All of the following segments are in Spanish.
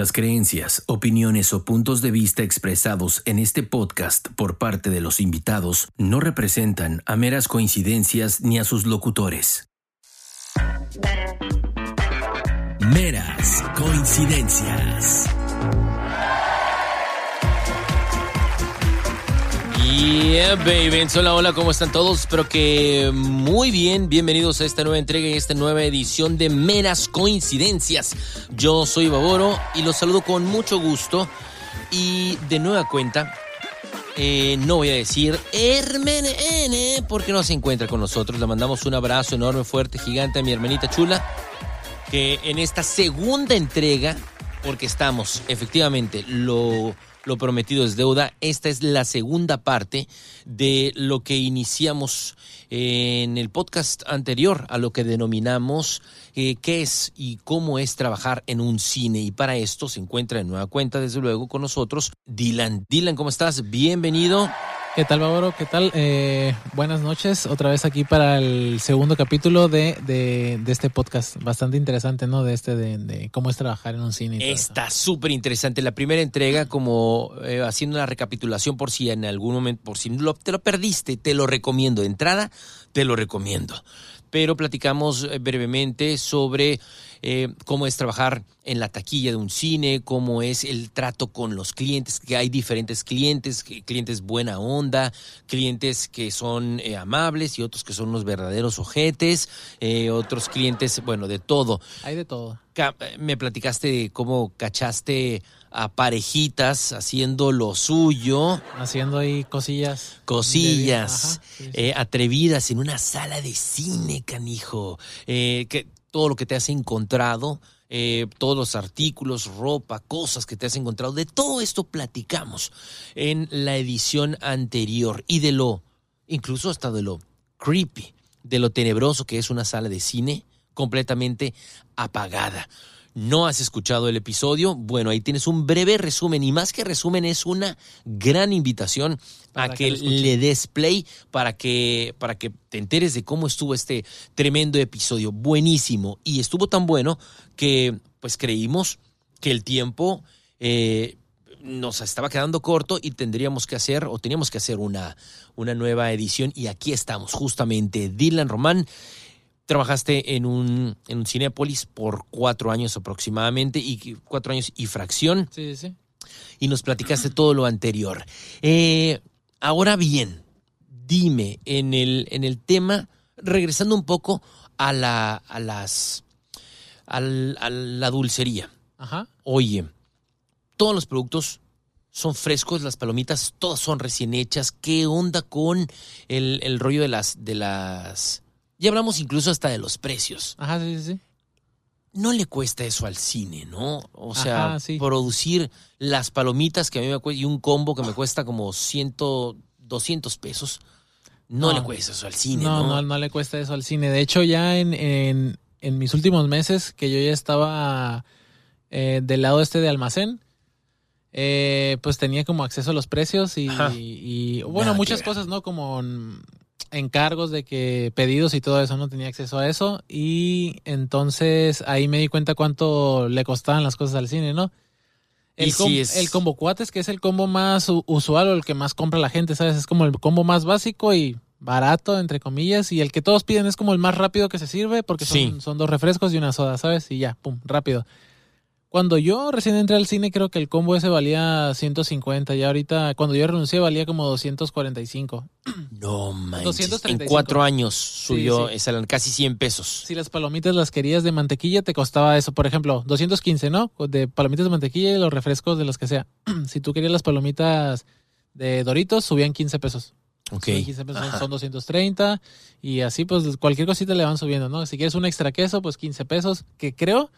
Las creencias, opiniones o puntos de vista expresados en este podcast por parte de los invitados no representan a meras coincidencias ni a sus locutores. Meras coincidencias. Yeah, baby. Hola, hola, ¿cómo están todos? Espero que muy bien. Bienvenidos a esta nueva entrega y esta nueva edición de Meras Coincidencias. Yo soy Baboro y los saludo con mucho gusto. Y de nueva cuenta, eh, no voy a decir Hermene porque no se encuentra con nosotros. Le mandamos un abrazo enorme, fuerte, gigante a mi hermanita chula. Que en esta segunda entrega, porque estamos efectivamente lo lo prometido es deuda. Esta es la segunda parte de lo que iniciamos en el podcast anterior, a lo que denominamos eh, qué es y cómo es trabajar en un cine. Y para esto se encuentra en nueva cuenta, desde luego, con nosotros Dylan. Dylan, ¿cómo estás? Bienvenido. ¿Qué tal, Bávaro? ¿Qué tal? Eh, buenas noches, otra vez aquí para el segundo capítulo de, de, este podcast. Bastante interesante, ¿no? De este, de, cómo es trabajar en un cine. Está súper interesante. La primera entrega, como eh, haciendo una recapitulación por si en algún momento, por si te lo perdiste, te lo recomiendo. De entrada, te lo recomiendo. Pero platicamos eh, brevemente sobre eh, cómo es trabajar en la taquilla de un cine, cómo es el trato con los clientes, que hay diferentes clientes, clientes buena onda, clientes que son eh, amables y otros que son unos verdaderos ojetes, eh, otros clientes, bueno, de todo. Hay de todo. Me platicaste de cómo cachaste a parejitas haciendo lo suyo. Haciendo ahí cosillas. Cosillas atrevidas en una sala de cine, canijo. que todo lo que te has encontrado, eh, todos los artículos, ropa, cosas que te has encontrado. De todo esto platicamos en la edición anterior y de lo, incluso hasta de lo creepy, de lo tenebroso que es una sala de cine completamente apagada no has escuchado el episodio, bueno, ahí tienes un breve resumen y más que resumen es una gran invitación a que, le des play para que, para que te enteres de cómo estuvo este tremendo episodio. Buenísimo. Y estuvo tan bueno que pues creímos que el tiempo eh, nos estaba quedando corto y tendríamos que hacer o teníamos que hacer una, una nueva edición y aquí estamos justamente Dylan Román Trabajaste en un, en un Cinépolis por cuatro años aproximadamente, y cuatro años y fracción. Sí, sí. Y nos platicaste todo lo anterior. Eh, ahora bien, dime, en el, en el tema, regresando un poco a la, a las, a la dulcería. Ajá. Oye, todos los productos son frescos, las palomitas todas son recién hechas. ¿Qué onda con el, el rollo de las, de las ya hablamos incluso hasta de los precios. Ajá, sí, sí. No le cuesta eso al cine, ¿no? O sea, producir las palomitas que a mí me cuesta y un combo que me cuesta como 100, 200 pesos. No, le cuesta eso al cine, no, ¿no? No, le cuesta eso al cine. De hecho, ya en, en, mis últimos meses, que yo ya estaba eh, del lado este de almacén, eh, pues tenía como acceso a los precios y, y bueno, muchas cosas, ¿no? Como encargos de que pedidos y todo eso, no tenía acceso a eso. Y entonces ahí me di cuenta cuánto le costaban las cosas al cine, ¿no? El, el combo cuates, que es el combo más usual o el que más compra la gente, ¿sabes? Es como el combo más básico y barato, entre comillas, y el que todos piden es como el más rápido que se sirve porque son, son dos refrescos y una soda, ¿sabes? Y ya, pum, rápido. Cuando yo recién entré al cine, creo que el combo ese valía 150. Y ahorita, cuando yo renuncié, valía como 245. No manches. En cuatro años subió, casi 100 pesos. Si las palomitas las querías de mantequilla, te costaba eso. Por ejemplo, 215, ¿no? De palomitas de mantequilla y los refrescos de los que sea. si tú querías las palomitas de Doritos, subían 15 pesos. Ok. 15 pesos son 230. Y así, pues cualquier cosita le van subiendo, ¿no? Si quieres un extra queso, pues 15 pesos. Que creo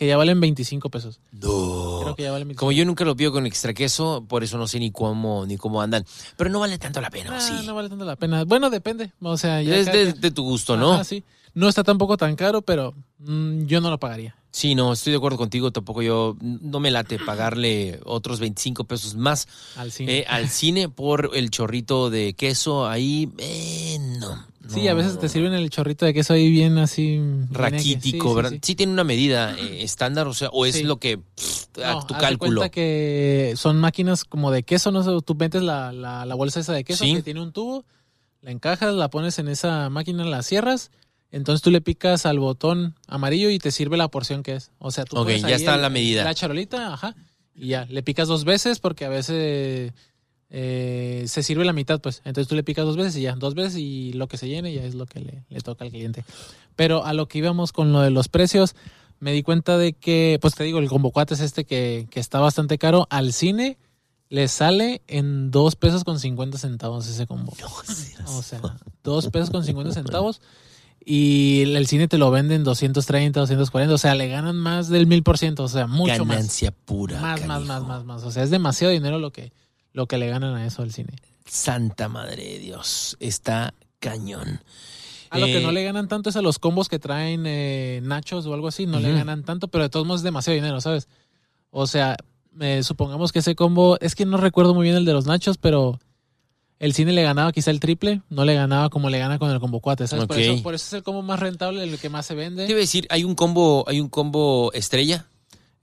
que ya valen 25 pesos. No. Como yo nunca lo pido con extra queso, por eso no sé ni cómo ni cómo andan. Pero no vale tanto la pena, sí? No vale tanto la pena. Bueno, depende. O sea, ya es de, tu gusto, ¿no? sí. No está tampoco tan caro, pero mm, yo no lo pagaría. Sí, no, estoy de acuerdo contigo. Tampoco yo, no me late pagarle otros 25 pesos más al cine, eh, al cine por el chorrito de queso. Ahí, eh, no. Sí, a veces te sirven el chorrito de queso ahí bien así. Raquítico, sí, ¿verdad? sí. Sí, tiene una medida eh, estándar, o sea, o es lo que pff, a No, tu haz cálculo. cuenta que son máquinas como de queso, no sé, tú metes la, la, la bolsa esa de queso Sí. que tiene un tubo, la encajas, la pones en esa máquina, la cierras, entonces tú le picas al botón amarillo y te sirve la porción que es. O sea, tú Ok, pones ya está el- la medida. La charolita, ajá, y ya, le picas dos veces porque a veces eh, se sirve la mitad, pues. Entonces tú le picas dos veces y ya, dos veces y lo que se llene ya es lo que le, le toca al cliente. Pero a lo que íbamos con lo de los precios, me di cuenta de que, pues te digo, el combo cuates este que, que está bastante caro, al cine le sale en dos pesos con 50 centavos ese combo. O sea, dos pesos con 50 centavos. Y el cine te lo venden 230, 240. O sea, le ganan más del mil por ciento. O sea, mucho más. Ganancia pura. Más, más, canijo. más, más, más. O sea, es demasiado dinero lo que, lo que le ganan a eso al cine. Santa madre de Dios. Está cañón. A lo que Eh, no le ganan tanto es a los combos que traen eh, nachos o algo así. No le ganan tanto, pero de todos modos es demasiado dinero, ¿sabes? O sea, eh, supongamos que ese combo, es que no recuerdo muy bien el de los nachos, pero el cine le ganaba quizá el triple, no le ganaba como le gana con el combo cuate, ¿sabes? Por, Ok. eso, por eso es el combo más rentable, el que más se vende. a decir, hay un combo, hay un combo estrella.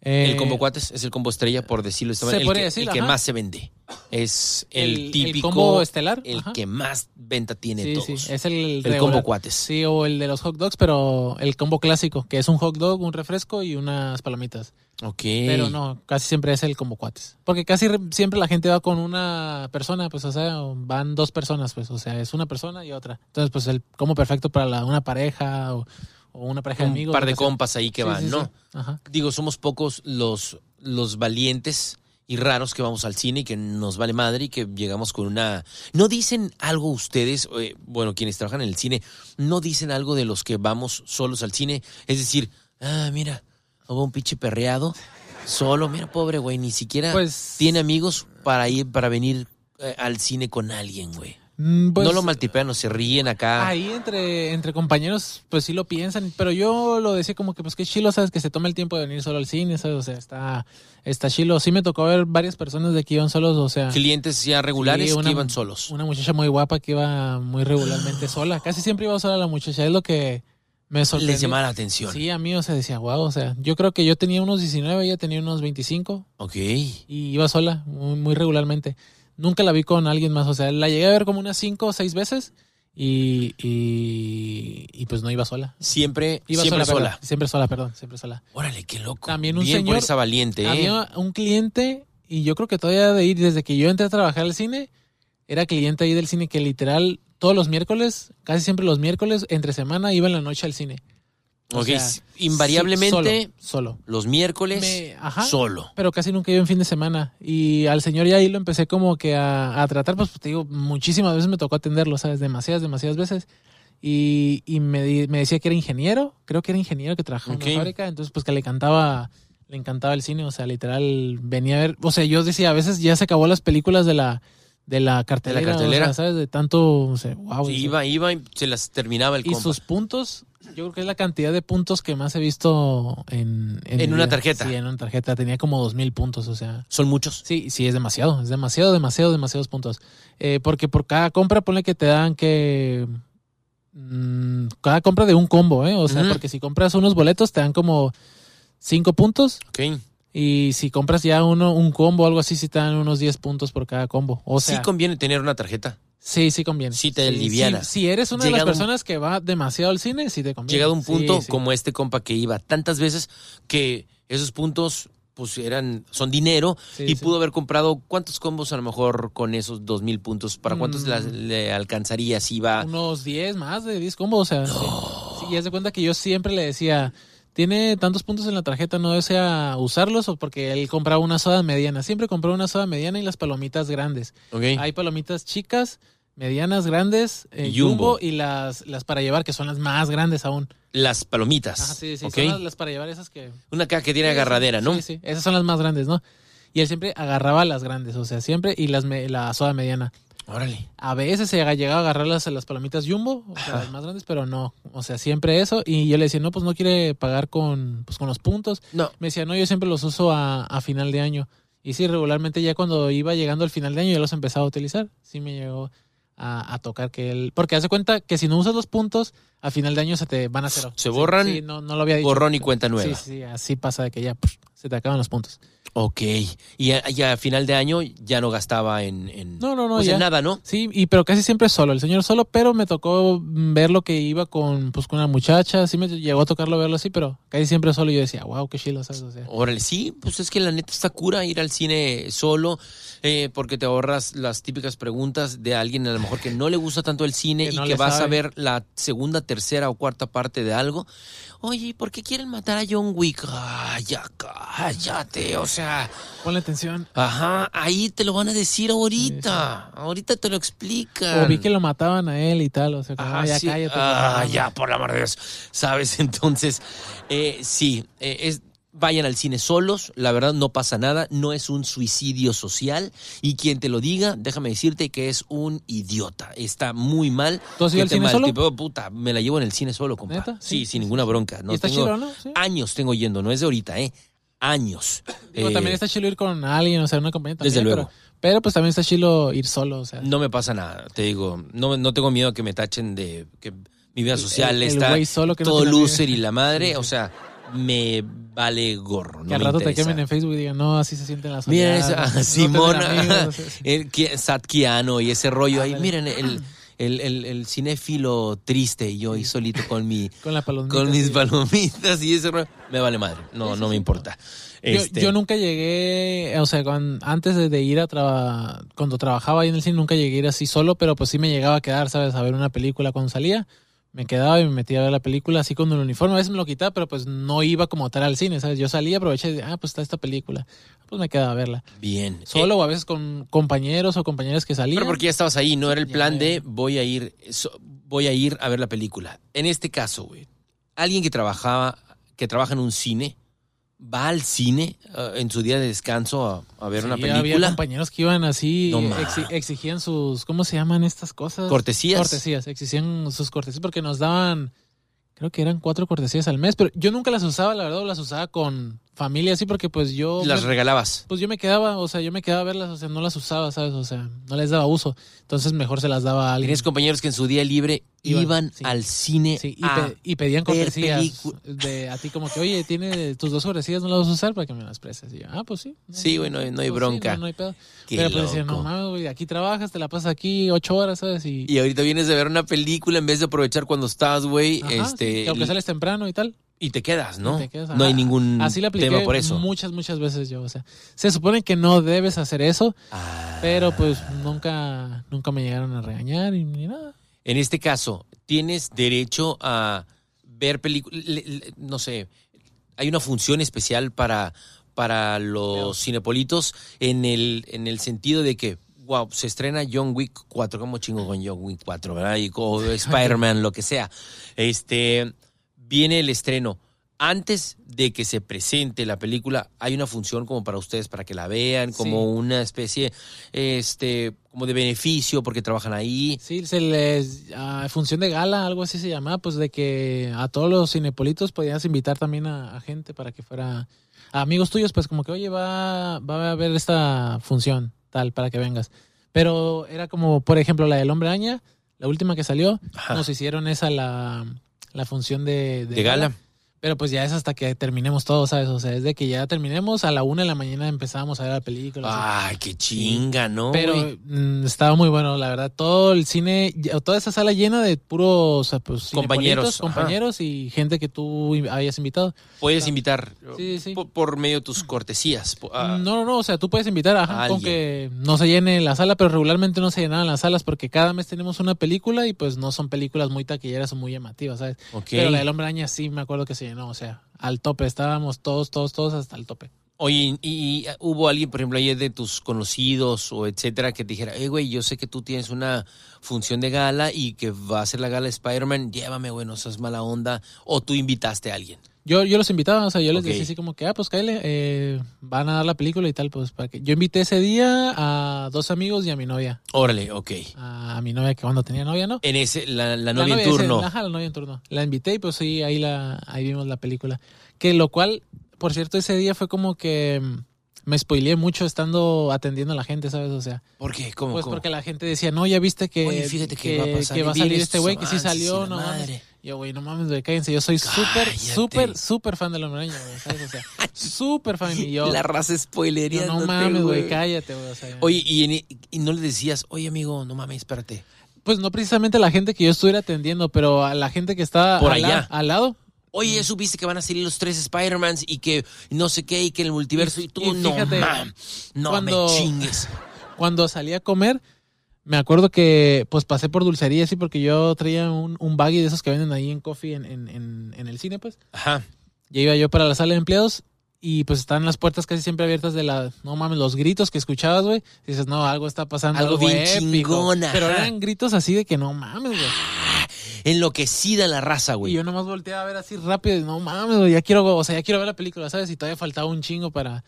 Eh, el combo cuates es el combo estrella, por decirlo se manera. El, podría que, decir, el que más se vende. Es el, el, el típico. combo estelar. el ajá. que más venta tiene sí, todos. sí, es el, el regular. combo cuates. Sí, o el de los hot dogs, pero el combo clásico, que es un hot dog, un refresco y unas palomitas. Ok. Pero no, casi siempre es el combo cuates. Porque casi re- siempre la gente va con una persona, pues, o sea, van dos personas, pues, o sea, es una persona y otra. Entonces, pues, el combo perfecto para la- una pareja o, o una pareja de Un amigos. par lo de sea. compas ahí que Sí, van, sí, ¿no? sí. Ajá. Digo, somos pocos los, los valientes y raros que vamos al cine y que nos vale madre y que llegamos con una... ¿No dicen algo ustedes, eh, bueno, quienes trabajan en el cine, no dicen algo de los que vamos solos al cine? Es decir, ah, mira, hubo un pinche perreado, solo, mira, pobre güey, ni siquiera Pues- tiene amigos para ir, para venir eh, al cine con alguien, güey. Mm, pues, no lo maltipean o se ríen acá. Ahí entre, entre compañeros, pues sí lo piensan, pero yo lo decía como que pues que chilo, sabes, que se tome el tiempo de venir solo al cine, sabes, o sea, está, está chilo. Sí me tocó ver varias personas de que iban solos, o sea, Clientes ya regulares Sí, una- que iban solos. una muchacha muy guapa que iba muy regularmente sola, casi siempre iba sola la muchacha, es lo que me sorprendió. Les llamaba la atención. Sí, a mí, o sea, decía, wow, o sea, yo creo que yo tenía unos 19, ella tenía unos 25 Ok. y iba sola muy, muy regularmente. Nunca la vi con alguien más, o sea, la llegué a ver como unas 5 o 6 veces y, y, y pues no iba sola. Siempre, Iba siempre sola, sola. perdón, siempre sola, perdón, siempre sola. Órale, qué loco. También un Bien por señor- esa valiente, ¿eh? Había un cliente, y yo creo que todavía de ir, desde que yo entré a trabajar al cine, era cliente ahí del cine que literal todos los miércoles, casi siempre los miércoles, entre semana, iba en la noche al cine. O Ok, sea, invariablemente sí, solo. solo. los miércoles Me- ajá. solo. Pero casi nunca iba en fin de semana. Y al señor ya ahí lo empecé como que a, a tratar, pues te digo, muchísimas veces me tocó atenderlo, ¿sabes? Demasiadas, demasiadas veces. Y, y me, di- me decía que era ingeniero, creo que era ingeniero que trabajaba en una fábrica, entonces pues que le encantaba, le encantaba el cine, o sea, literal venía a ver, o sea, yo decía, a veces ya se acabó las películas de la, de la cartelera, o cartelera. sea, ¿sabes? De tanto, o sea, wow. Sí, iba, iba y se las terminaba el y compa. sus puntos, yo creo que es la cantidad de puntos que más he visto en... En una tarjeta. Sí, en una tarjeta, tenía como dos mil puntos, o sea... Son muchos. Sí, sí, es demasiado, es demasiado, demasiado, demasiados puntos. Eh, porque por cada compra, ponle que te dan que. mm, cada compra de un combo, ¿eh? O sea, porque si compras unos boletos te dan como cinco puntos. Ok. Y si compras ya uno, un combo o algo así, sí te dan unos 10 puntos por cada combo. O sea, sí conviene tener una tarjeta. sí, sí conviene. sí te aliviana. Si, si eres una de las personas que va demasiado al cine, sí te conviene. Llegado a un punto sí. como este compa que iba tantas veces que esos puntos pues eran son dinero Sí, y pudo haber comprado cuántos combos a lo mejor con esos dos mil puntos para cuántos Mm. las- le alcanzaría si iba Unos 10 más de 10 combos, o sea, sí. Sí, y haz de cuenta que yo siempre le decía, tiene tantos puntos en la tarjeta, no desea usarlos o porque él compraba una soda mediana. Siempre compró una soda mediana y las palomitas grandes. Ok. Hay palomitas chicas, medianas, grandes, eh, Y jumbo. jumbo y las, las para llevar, que son las más grandes aún. las palomitas Ajá, sí, sí, ok son las, las para llevar esas que... una caja que tiene agarradera no Sí, sí, esas son las más grandes, ¿no? Y él siempre agarraba las grandes, o sea, siempre, y las me- la soda mediana. Órale A veces se llegaba a agarrar las, las palomitas jumbo, o sea, las más grandes, pero no. O sea, siempre eso. Y yo le decía, no, pues no quiere pagar con, pues, con los puntos. no Me decía, no, yo siempre los uso a, a final de año. Y sí, regularmente ya cuando iba llegando al final de año ya los empezaba a utilizar. Sí me llegó a, a tocar que él. Porque hace cuenta que si no usas los puntos, a final de año se te van a cero. Se Sí, borran, Sí, no, no lo había dicho. Borrón y cuenta nueva. Sí, sí, así pasa de que ya pff, se te acaban los puntos. Ok. Y a, y a final de año ya no gastaba en, en- No, no, no, pues en nada, ¿no? Sí, y pero casi siempre solo, el señor solo, pero me tocó ver lo que iba con, pues, con una muchacha, sí me llegó a tocarlo verlo así, pero casi siempre solo y yo decía, wow, qué chilo, ¿sabes? O sea, Órale, sí, pues es que la neta está cura ir al cine solo, eh, porque te ahorras las típicas preguntas de alguien a lo mejor que no le gusta tanto el cine Que y que vas a ver la segunda, tercera o cuarta parte de algo. Oye, ¿por qué quieren matar a John Wick? Ay, ya cállate, o sea, ponle atención. ajá, ahí te lo van a decir ahorita, ahorita te lo explican. O vi que lo mataban a él y tal, o sea, como, Ajá, "Ah, ya sí. cállate. Ah, cabrón". ya, por la amor de Dios. ¿Sabes? Entonces, eh, sí, eh, es, vayan al cine solos, la verdad no pasa nada, no es un suicidio social y quien te lo diga, déjame decirte que es un idiota, está muy mal. ¿Tú has ido al cine solo? maltripeó, puta, me la llevo en el cine solo, compa. ¿Neta? Sí, Sí, sin ninguna bronca. No y está tengo- chilo, ¿no? Sí. Años tengo yendo, no es de ahorita, ¿eh? Años. Digo, Eh, también está chilo ir con alguien, o sea, una compañía también. Desde luego. Pero, pero, pues también está chilo ir solo, o sea. No me pasa nada, te digo, no, no tengo miedo que me tachen de que mi vida social el- el está solo que no todo tiene loser y la madre, o sea, me vale gorro. No que al rato te quemen en Facebook y digan, no, así se sienten las Mira esa, no Simón, amigos, o sea, sí. el Ki- Satkiano y ese rollo ahí. Ándale. Miren, el, el, el, el cinéfilo triste y yo ahí solito con mi Con la palomita. con mis palomitas y rollo. Me vale madre. No, no me importa. Yo, Este, yo nunca llegué, o sea, antes de, de ir a trabajar, cuando trabajaba ahí en el cine, nunca llegué a ir así solo, pero pues sí me llegaba a quedar, ¿sabes? A ver una película cuando salía. Me quedaba y me metía a ver la película así con el uniforme. A veces me lo quitaba, pero pues no iba como tal al cine, ¿sabes? Yo salía, aproveché y dije, ah, pues está esta película. Pues me quedaba a verla. Bien. Solo Eh, o a veces con compañeros o compañeras que salían. pero porque ya estabas ahí, no era el plan ya. de voy a ir, so- voy a ir a ver la película. En este caso, güey, alguien que trabajaba, que trabaja en un cine, va al cine eh, en su día de descanso a, a ver Sí, una Había película. compañeros que iban así, No exi- ma. exigían sus, ¿cómo se llaman estas cosas? Cortesías. Cortesías, exigían sus cortesías porque nos daban, creo que eran cuatro cortesías al mes, pero yo nunca las usaba, la verdad, las usaba con familia así porque pues yo... Las me- regalabas. pues yo me quedaba, o sea, yo me quedaba a verlas, o sea, no las usaba, ¿sabes? O sea, no les daba uso. Entonces mejor se las daba a alguien. Tienes compañeros que en su día libre iban, Iban, sí. al cine Sí, y, a pe- y pedían cortesías de a ti como que, oye, tiene tus dos cortesías, no las vas a usar para que me las prestes. Y yo, ah, pues sí. Sí, güey, no hay- no hay Pues sí, bronca. no, no hay pedo. Qué Pero pues loco. no mames, güey, aquí trabajas, te la pasas aquí ocho horas, ¿sabes? Y, Y ahorita vienes de ver una película en vez de aprovechar cuando estás, güey, Ajá, este, sí, que aunque sales temprano y tal. Y te quedas, ¿no? y te quedas, no hay ningún Así apliqué tema por eso. muchas, muchas veces yo. O sea, se supone que no debes hacer eso, Ah. pero pues nunca, nunca me llegaron a regañar y ni nada. En este caso, tienes derecho a ver películas, no sé, hay una función especial para, para los cinepolitos en el, en el sentido de que, wow, se estrena John Wick 4, ¿cómo chingo con John Wick 4, verdad? Y, o Spider-Man, lo que sea. Este, viene el estreno. Antes de que se presente la película, hay una función como para ustedes, para que la vean, como Sí. una especie, este, como de beneficio porque trabajan ahí. Sí, se les, a función de gala, algo así se llamaba, pues de que a todos los cinepolitos podías invitar también a, a gente para que fuera, a amigos tuyos, pues como que, oye, va, va a haber esta función, tal, para que vengas. Pero era como, por ejemplo, la del Hombre Araña, la última que salió, Ajá. nos hicieron esa la, la función de, de gala. Pero pues ya es hasta que terminemos todo, ¿sabes? O sea, es de que ya terminemos, a la una de la mañana empezamos a ver la película. Ay, qué chinga, ¿no? Pero mm, estaba muy bueno, la verdad. Todo el cine, toda esa sala llena de puros pues, Compañeros, compañeros y gente que tú habías invitado. puedes invitar Sí, sí. Por, por medio de tus cortesías. No, no, no, o sea, tú puedes invitar, ajá, a con que no se llene la sala, pero regularmente no se llenaban las salas porque cada mes tenemos una película y pues no son películas muy taquilleras o muy llamativas, ¿sabes? ok. Pero la del Hombre Araña sí me acuerdo que se llenó, o sea, al tope, estábamos todos, todos, todos hasta el tope. Oye, y, hubo alguien, por ejemplo, ahí de tus conocidos o etcétera, que te dijera, eh, güey, yo sé que tú tienes una función de gala y que va a ser la gala de Spider-Man, llévame, güey, no seas mala onda. O tú invitaste a alguien. Yo, yo los invitaba, o sea, yo les decía así como que, ah, pues cállate, eh, van a dar la película y tal, pues para que. Yo invité ese día a dos amigos y a mi novia. Órale, ok. A, mi novia que cuando tenía novia, ¿no? En ese, la, la novia en ese- turno. ajá, la novia en turno. La invité y pues sí, ahí, la, ahí vimos la película. Que lo cual, por cierto, ese día fue como que mm, me spoileé mucho estando atendiendo a la gente, ¿sabes? O sea, ¿Por qué? ¿Cómo? pues cómo? porque la gente decía, no, ya viste que, Oye, fíjate que va a pasar, que va a salir este güey, que sí salió, no mames. Yo, güey, no mames, güey, cállense. Yo soy súper, súper, súper fan del Hombre Araña, güey, ¿sabes? O sea, súper fan. Y yo, la raza spoilería. no mames, güey, cállate, güey. O sea, Oye, y, en- y no le decías, oye, amigo, no mames, espérate. Pues no precisamente a la gente que yo estuviera atendiendo, pero a la gente que estaba Por al, la- allá. al lado. Oye, ¿ya supiste que van a salir los tres Spider-Mans y que no sé qué y que el multiverso y, tú y no fíjate, mam, no cuando- me chingues. Cuando salí a comer, me acuerdo que pues pasé por dulcería, sí, porque yo traía un, un baggy de esos que venden ahí en coffee en, en, en, en el cine, pues. Ajá. Ya iba yo para la sala de empleados y pues están las puertas casi siempre abiertas de la, no mames, los gritos que escuchabas, güey. Dices, no, algo está pasando. Algo bien épico". chingón, Pero eran gritos así de que no mames, güey. Enloquecida la raza, Y güey. yo nomás volteaba a ver así rápido, y, no mames, güey, ya quiero, o sea, ya quiero ver la película, ¿sabes? Y todavía faltaba un chingo para,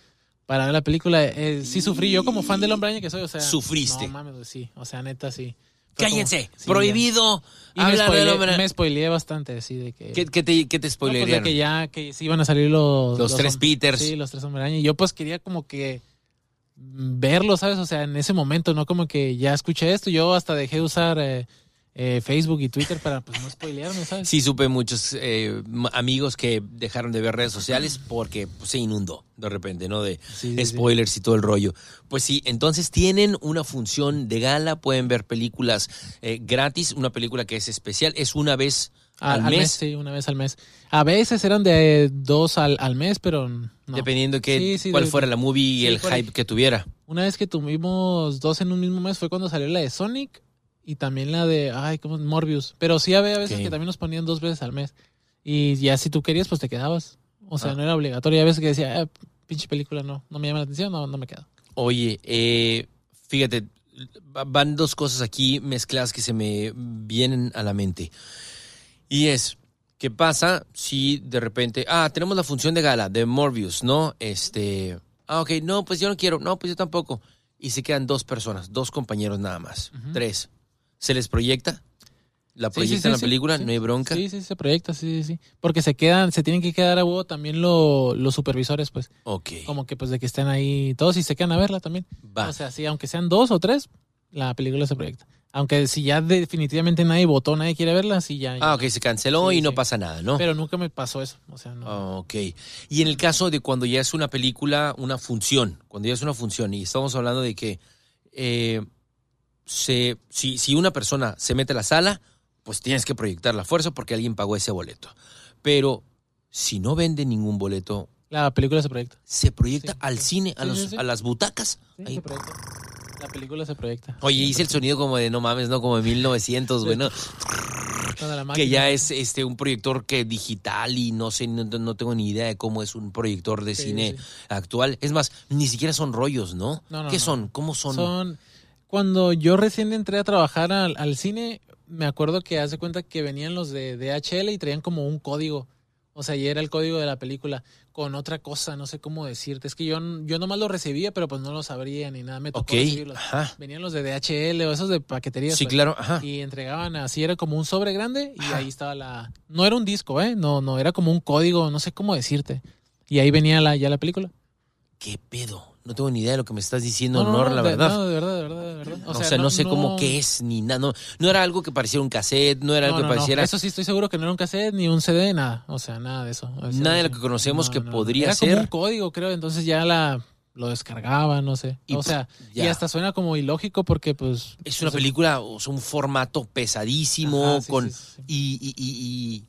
para ver la película. Eh, sí sufrí, yo como fan del Hombre Araña que soy, o sea. Sufriste. No mames, sí, o sea, neta, sí. Como- Cállense, sí, prohibido. Y hablar del spoileé, hombre. me spoileé bastante, así de que... ¿Qué, qué te, qué te no, pues, de que ya, que sí iban a salir los... Los tres hom- Peters. Sí, los tres Hombre Araña. Y yo pues quería como que verlo, ¿sabes? O sea, en ese momento, ¿no? Como que ya escuché esto, yo hasta dejé de usar eh, eh, Facebook y Twitter para pues no spoilearme, ¿sabes? Sí, supe muchos eh, amigos que dejaron de ver redes sociales porque pues, se inundó de repente, ¿no? De Sí, sí, sí. spoilers y todo el rollo. Pues sí, entonces tienen una función de gala, pueden ver películas eh, gratis, una película que es especial, es una vez al, mes, Sí, una vez al mes. A veces eran de dos al, al mes, pero no. dependiendo de qué, Sí, sí, cuál de- fuera la movie y el hype que tuviera. Una vez que tuvimos dos en un mismo mes fue cuando salió la de Sonic y también la de, ay, ¿cómo? Morbius. Pero sí había veces que también nos ponían dos veces al mes. Y ya si tú querías, pues te quedabas. O sea, Ah. no era obligatorio. A veces que decía, "Ah, pinche película, no, no me llama la atención, no, no me quedo. Oye, eh, fíjate, va- van dos cosas aquí mezcladas que se me vienen a la mente. Y es, ¿qué pasa si de repente, ah, tenemos la función de gala de Morbius, ¿no? Este, ah, ok, no, pues yo no quiero, no, pues yo tampoco. Y se quedan dos personas, dos compañeros nada más, tres. ¿Se les proyecta? ¿La Sí, sí, proyectan sí, la película? ¿No hay bronca? Sí, sí, se proyecta, sí, sí, sí. Porque se quedan, se tienen que quedar a huevo también lo- los supervisores, pues. Ok, Como que pues de que estén ahí todos y se quedan a verla también. va. O sea, sí, aunque sean dos o tres, la película se proyecta. Aunque si ya definitivamente nadie votó, nadie quiere verla, sí ya. ah, ok, se canceló Sí, y no sí. pasa nada, ¿no? Pero nunca me pasó eso. O sea, no. Ah, Ok. Y en el caso de cuando ya es una película, una función, cuando ya es una función, y estamos hablando de que eh, se, si, si una persona se mete a la sala, pues tienes que proyectar la fuerza porque alguien pagó ese boleto. Pero si no vende ningún boleto, La película se proyecta. se proyecta Sí, al sí. cine, a, los, sí, sí. a las butacas. Sí, Ahí. se proyecta. La película se proyecta. Oye, hice el sonido como de no mames, ¿no? Como de 1900, güey, ¿no? Que ya es este un proyector que digital y no sé, no, no tengo ni idea de cómo es un proyector de Sí, cine sí. actual. Es más, ni siquiera son rollos, ¿no? No, no, ¿Qué son? ¿Cómo son? Son. Cuando yo recién entré a trabajar al, al cine, me acuerdo que hace cuenta que venían los de DHL y traían como un código. O sea, y era el código de la película con otra cosa, no sé cómo decirte. Es que yo, yo nomás lo recibía, pero pues no lo sabría ni nada. Me tocó Ok, recibirlos. ajá. Venían los de DHL o esos de paquetería. Sí, claro, ajá. Y entregaban así, era como un sobre grande y ahí estaba la... No era un disco, ¿eh? No, no, era como un código, no sé cómo decirte. Y ahí venía la, ya la película. ¿Qué pedo? No tengo ni idea de lo que me estás diciendo, Nor, la de- verdad. No, de verdad, de verdad, verdad. O sea, no, sé cómo qué es, ni nada. No, no era algo que pareciera un cassette, no era algo que pareciera... Eso sí, estoy seguro que no era un cassette, ni un CD, nada. O sea, nada de eso. Nada de lo que conocemos que podría era como ser. un código, creo. Entonces ya la lo descargaba, no sé. Y, o sea, y hasta suena como ilógico porque, pues. Es una pues, película, o sea, un formato pesadísimo, Ajá, sí, con... sí, sí. Y, y, y, y-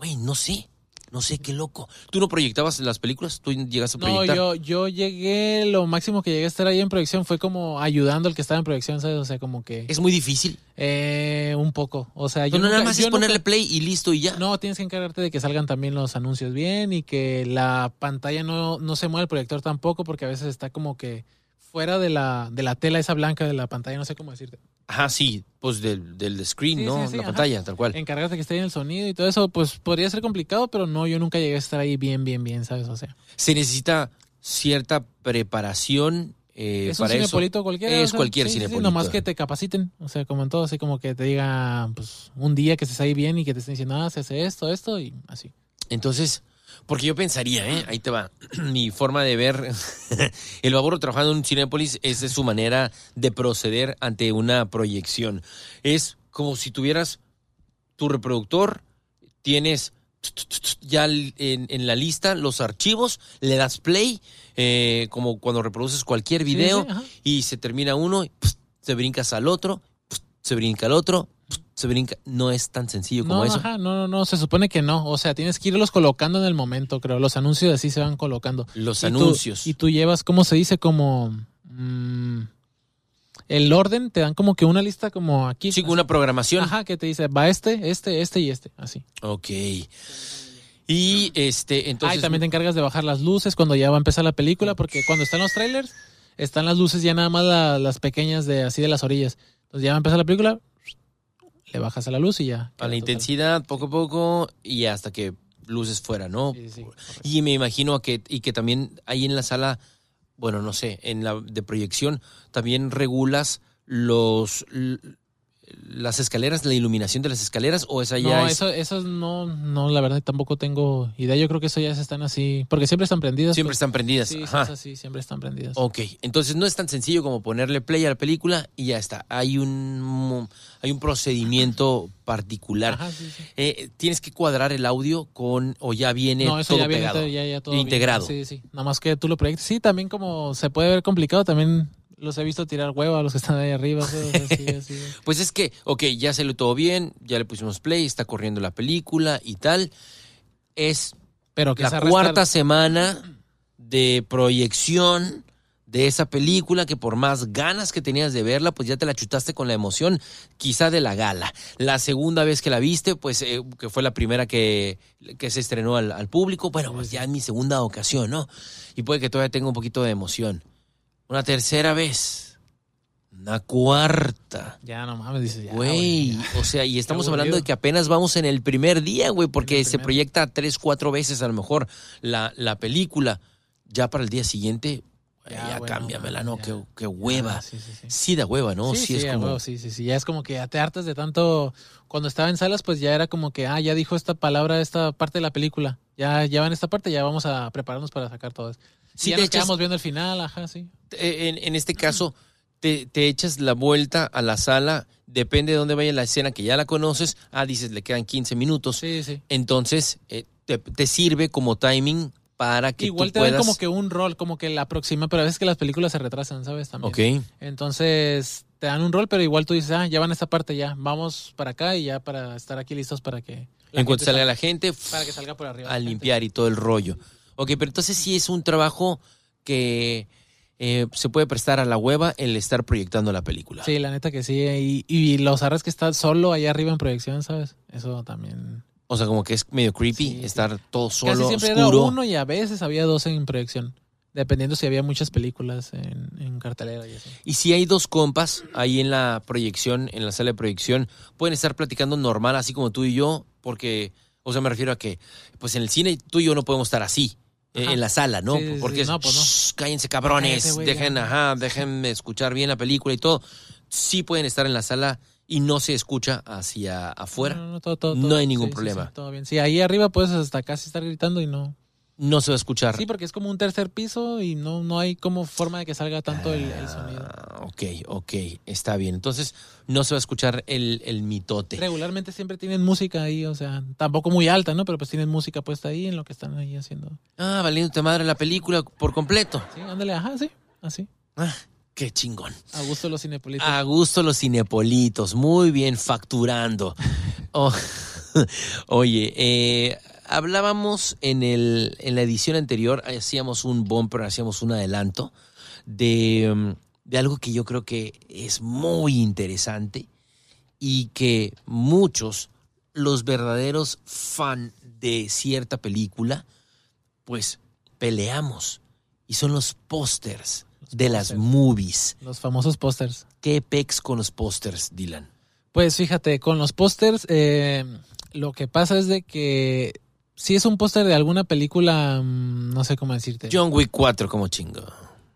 Güey, no sé, no sé, qué loco. ¿Tú no proyectabas las películas? ¿Tú llegaste a No, proyectar? yo, yo llegué, lo máximo que llegué a estar ahí en proyección fue como ayudando al que estaba en proyección, ¿sabes? O sea, como que Es muy difícil. eh, un poco. O sea, yo Yo no nada nunca- más yo es ponerle nunca- play y listo y ya. No, tienes que encargarte de que salgan también los anuncios bien y que la pantalla no, no se mueva el proyector tampoco porque a veces está como que fuera de la, de la tela esa blanca de la pantalla, no sé cómo decirte. Ajá, sí, pues del, del screen, Sí, ¿no? sí, sí, la ajá. pantalla, tal cual. Encargarte que esté bien el sonido y todo eso, pues podría ser complicado, pero no, yo nunca llegué a estar ahí bien, bien, bien, ¿sabes? O sea, Se necesita cierta preparación eh, es un para eso. cinepolito cualquiera. Es o sea, cualquier sí, sí, sí, cinepolito. nomás que te capaciten, o sea, como en todo, así como que te diga, pues, un día que estés ahí bien y que te estén diciendo, ah, se hace esto, esto y así. Entonces, Porque yo pensaría, ¿eh? ahí te va, mi forma de ver, el Baburo trabajando en un Cinépolis, esa es su manera de proceder ante una proyección. Es como si tuvieras tu reproductor, tienes ya en, en la lista los archivos, le das play, eh, como cuando reproduces cualquier video, Sí, sí, ajá. y se termina uno, se brincas al otro, se brinca al otro, se brinca. No es tan sencillo como No, eso. ajá, no, no, no, se supone que no. O sea, tienes que irlos colocando en el momento, creo. Los anuncios así se van colocando. Los Y tú- anuncios. y tú llevas, ¿cómo se dice? Como... mm, el orden, te dan como que una lista como aquí. Sí, así. una programación. Ajá, que te dice, va este, este, este y este, así. Ok. Y este, ah, entonces. y también te encargas de bajar las luces cuando ya va a empezar la película, porque cuando están los trailers, están las luces ya nada más la- las pequeñas de así de las orillas. Entonces ya va a empezar la película, le bajas a la luz y ya. a la intensidad, poco a poco, y hasta que luces fuera, ¿no? Sí, sí. Y me imagino que, y que también ahí en la sala, bueno, no sé, en la de proyección, también regulas los las escaleras, la iluminación de las escaleras, o esa ya No, es- eso, eso no, no, la verdad tampoco tengo idea. Yo creo que eso ya se están así, porque siempre están prendidas. siempre pues. están prendidas. Sí, Ajá. así, siempre están prendidas. Ok, entonces no es tan sencillo como ponerle play a la película y ya está. Hay un, hay un procedimiento particular. Ajá, sí, sí. Eh, tienes que cuadrar el audio con, o ya viene No, eso todo ya viene pegado. todo- ya, ya todo bien. integrado. Sí, sí. Nada más que tú lo proyectes. Sí, también como se puede ver complicado, también los he visto tirar huevo a los que están ahí arriba. pues, así, así. Pues es que, ok, ya salió todo bien, ya le pusimos play, está corriendo la película y tal. Es Pero que la se cuarta semana de proyección de esa película que por más ganas que tenías de verla, pues ya te la chutaste con la emoción quizá de la gala. La segunda vez que la viste, pues eh, que fue la primera que, que se estrenó al, al público, bueno, pues ya en mi segunda ocasión, ¿no? Y puede que todavía tenga un poquito de emoción. Una tercera vez. Una cuarta. Ya no mames, dices ya. Güey, o sea, y estamos hablando de que apenas vamos en el primer día, güey, porque se proyecta tres, cuatro veces a lo mejor la, la película. Ya para el día siguiente, ya, Ya, bueno, cámbiamela, ¿no? Qué, qué hueva. Sí, sí, sí. Sí da hueva, ¿no? sí, Sí, sí, es como... huevo, sí, sí, sí. Ya es como que ya te hartas de tanto. Cuando estaba en salas, pues ya era como que, ah, ya dijo esta palabra, esta parte de la película. Ya, ya va en esta parte, ya vamos a prepararnos para sacar todo eso. Sí, Sí, ya nos echas- quedamos viendo el final, ajá, sí. Eh, En, en este caso, te, te echas la vuelta a la sala, depende de dónde vaya la escena que ya la conoces. Ah, dices, le quedan 15 minutos. Sí, sí. Entonces, eh, te, te sirve como timing para que Igual tú te puedas... dan como que un rol, como que la próxima, pero a veces que las películas se retrasan, ¿sabes? También. Ok. Entonces, te dan un rol, pero igual tú dices, ah, ya van a esta parte, ya, vamos para acá y ya para estar aquí listos para que. En cuanto salga la gente, Para que salga por arriba. a limpiar y todo el rollo. Ok, pero entonces sí es un trabajo que eh, se puede prestar a la hueva el estar proyectando la película. Sí, la neta que sí. Y, y los arras que está solo allá arriba en proyección, ¿sabes? Eso también. O sea, como que es medio creepy Sí, sí. estar todo Casi solo, siempre oscuro. era uno y a veces había dos en proyección. Dependiendo si había muchas películas en, en cartelera y así. Y si hay dos compas ahí en la proyección, en la sala de proyección, pueden estar platicando normal, así como tú y yo, porque, o sea, me refiero a que, pues en el cine tú y yo no podemos estar así. Ajá. En la sala, ¿no? Sí, sí, sí. Porque No, pues no. "Shh, cállense cabrones, Cállate, dejen, ya". ajá, déjenme escuchar bien la película y todo. Sí pueden estar en la sala y no se escucha hacia afuera. No, no, todo- todo- No todo- hay ningún sí, sí, problema. sí, todo bien. Sí, ahí arriba puedes hasta casi estar gritando y no. No se va a escuchar. Sí, porque es como un tercer piso y no, no hay como forma de que salga tanto el, el sonido. Ah, ok, ok, está bien. Entonces no se va a escuchar el, el mitote. Regularmente siempre tienen música ahí, o sea, tampoco muy alta, ¿no? Pero pues tienen música puesta ahí en lo que están ahí haciendo. Ah, valiéndote madre la película por completo. Sí, ándale, ajá, sí, así. Ah, qué chingón. A gusto los cinepolitos. A gusto los cinepolitos, muy bien facturando. Oh, oye, eh, hablábamos en, el, en la edición anterior, hacíamos un bumper, hacíamos un adelanto de, mm, de algo que yo creo que es muy interesante y que muchos, los verdaderos fan de cierta película, pues peleamos. Y son los pósters de las movies. Los famosos pósters. ¿Qué pex con los pósters, Dylan? Pues fíjate, con los pósters, eh, lo que pasa es de que si es un póster de alguna película, mm, no sé cómo decirte. John Wick 4 como chingo.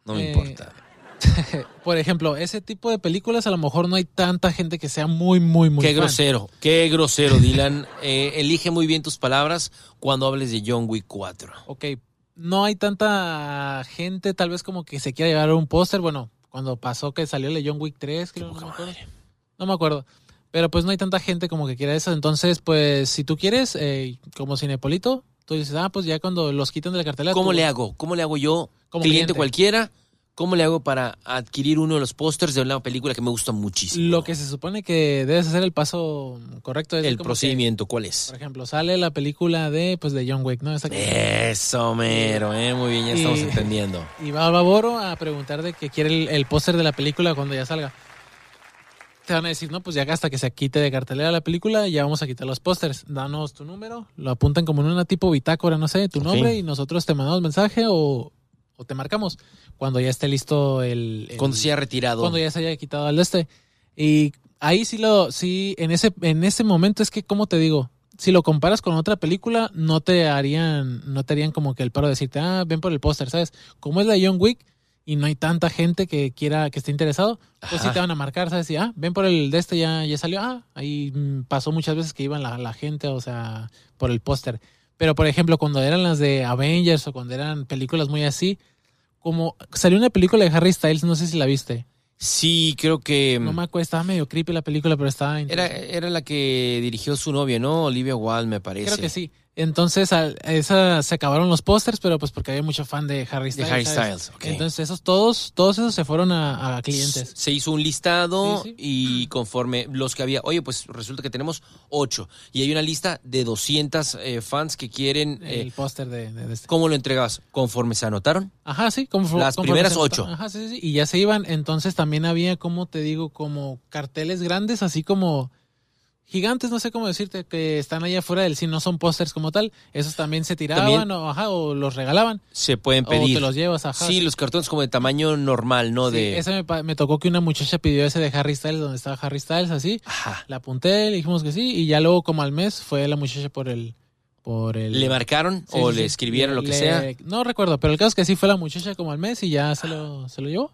No me Eh, importa. por ejemplo, ese tipo de películas a lo mejor no hay tanta gente que sea muy, muy, muy Qué fan. grosero, qué grosero, Dylan. Eh, elige muy bien tus palabras cuando hables de John Wick 4. Ok, no hay tanta gente tal vez como que se quiera llevar un póster. Bueno, cuando pasó que salió el de John Wick 3, creo, no me acuerdo. No me acuerdo. Pero pues no hay tanta gente como que quiera eso. Entonces, pues si tú quieres, eh, como Cinepolito, tú dices, ah, pues ya cuando los quiten de la cartelera. ¿Cómo tú- le hago? ¿Cómo le hago yo, Como cliente, cliente. cualquiera? ¿Cómo le hago para adquirir uno de los pósters de una película que me gusta muchísimo? Lo que se supone que debes hacer el paso correcto es El que, procedimiento, ¿cuál es? por ejemplo, sale la película de pues de John Wick, ¿no? Esa que- Eso, mero, eh, muy bien, ya estamos entendiendo. Y va Baboro a preguntar de que quiere el, el póster de la película cuando ya salga. Te van a decir, no, pues ya hasta que se quite de cartelera la película, ya vamos a quitar los pósters. Danos tu número, lo apuntan como en una tipo bitácora, no sé, tu nombre y nosotros te mandamos mensaje o, o te marcamos cuando ya esté listo el... el- Cuando se haya retirado. cuando ya se haya quitado el de este. Y ahí sí lo, sí, en ese, en ese momento es que, ¿cómo te digo? Si lo comparas con otra película, no te harían, no te harían como que el paro de decirte, ah, ven por el póster, ¿sabes? Como es la John Wick y no hay tanta gente que quiera, que esté interesado, pues sí te van a marcar, ¿sabes? Y, ah, ven por el de este, ya, ya salió, ah, ahí mm, pasó muchas veces que iban la, la gente, o sea, por el póster. Pero, por ejemplo, cuando eran las de Avengers o cuando eran películas muy así, como salió una película de Harry Styles, no sé si la viste. Sí, creo que No me acuerdo, estaba medio creepy la película, pero estaba era, era la que dirigió su novia, ¿no? Olivia Wilde, me parece. Creo que sí. Entonces, esa, se acabaron los pósters, pero pues porque había mucho fan de Harry De Styles. Harry ¿sabes? Styles, ok. Entonces, esos todos, todos esos se fueron a, a clientes. Se hizo un listado Sí, sí. y conforme los que había, oye, pues resulta que tenemos ocho y hay una lista de 200 eh, fans que quieren, eh, El póster de, de- de este. ¿cómo lo entregas? ¿Conforme se anotaron? Ajá, sí. Como, Las conforme primeras ocho. Ajá, sí, sí. Y ya se iban. Entonces también había, como te digo, como carteles grandes, así como gigantes, no sé cómo decirte, que están allá afuera del cine, no son pósters como tal. Esos también se tiraban También- o, ajá, o los regalaban. Se pueden O pedir. te los llevas, ajá. sí, los cartones como de tamaño normal, no Sí, de... ese me, me tocó que una muchacha pidió ese de Harry Styles, donde estaba Harry Styles, así. Ajá. La apunté, le dijimos que sí, y ya luego como al mes fue la muchacha por el... Por el ¿Le marcaron Sí, o sí, le escribieron lo que Le- sea? No recuerdo, pero el caso es que sí fue la muchacha como al mes y ya se lo, se lo llevó.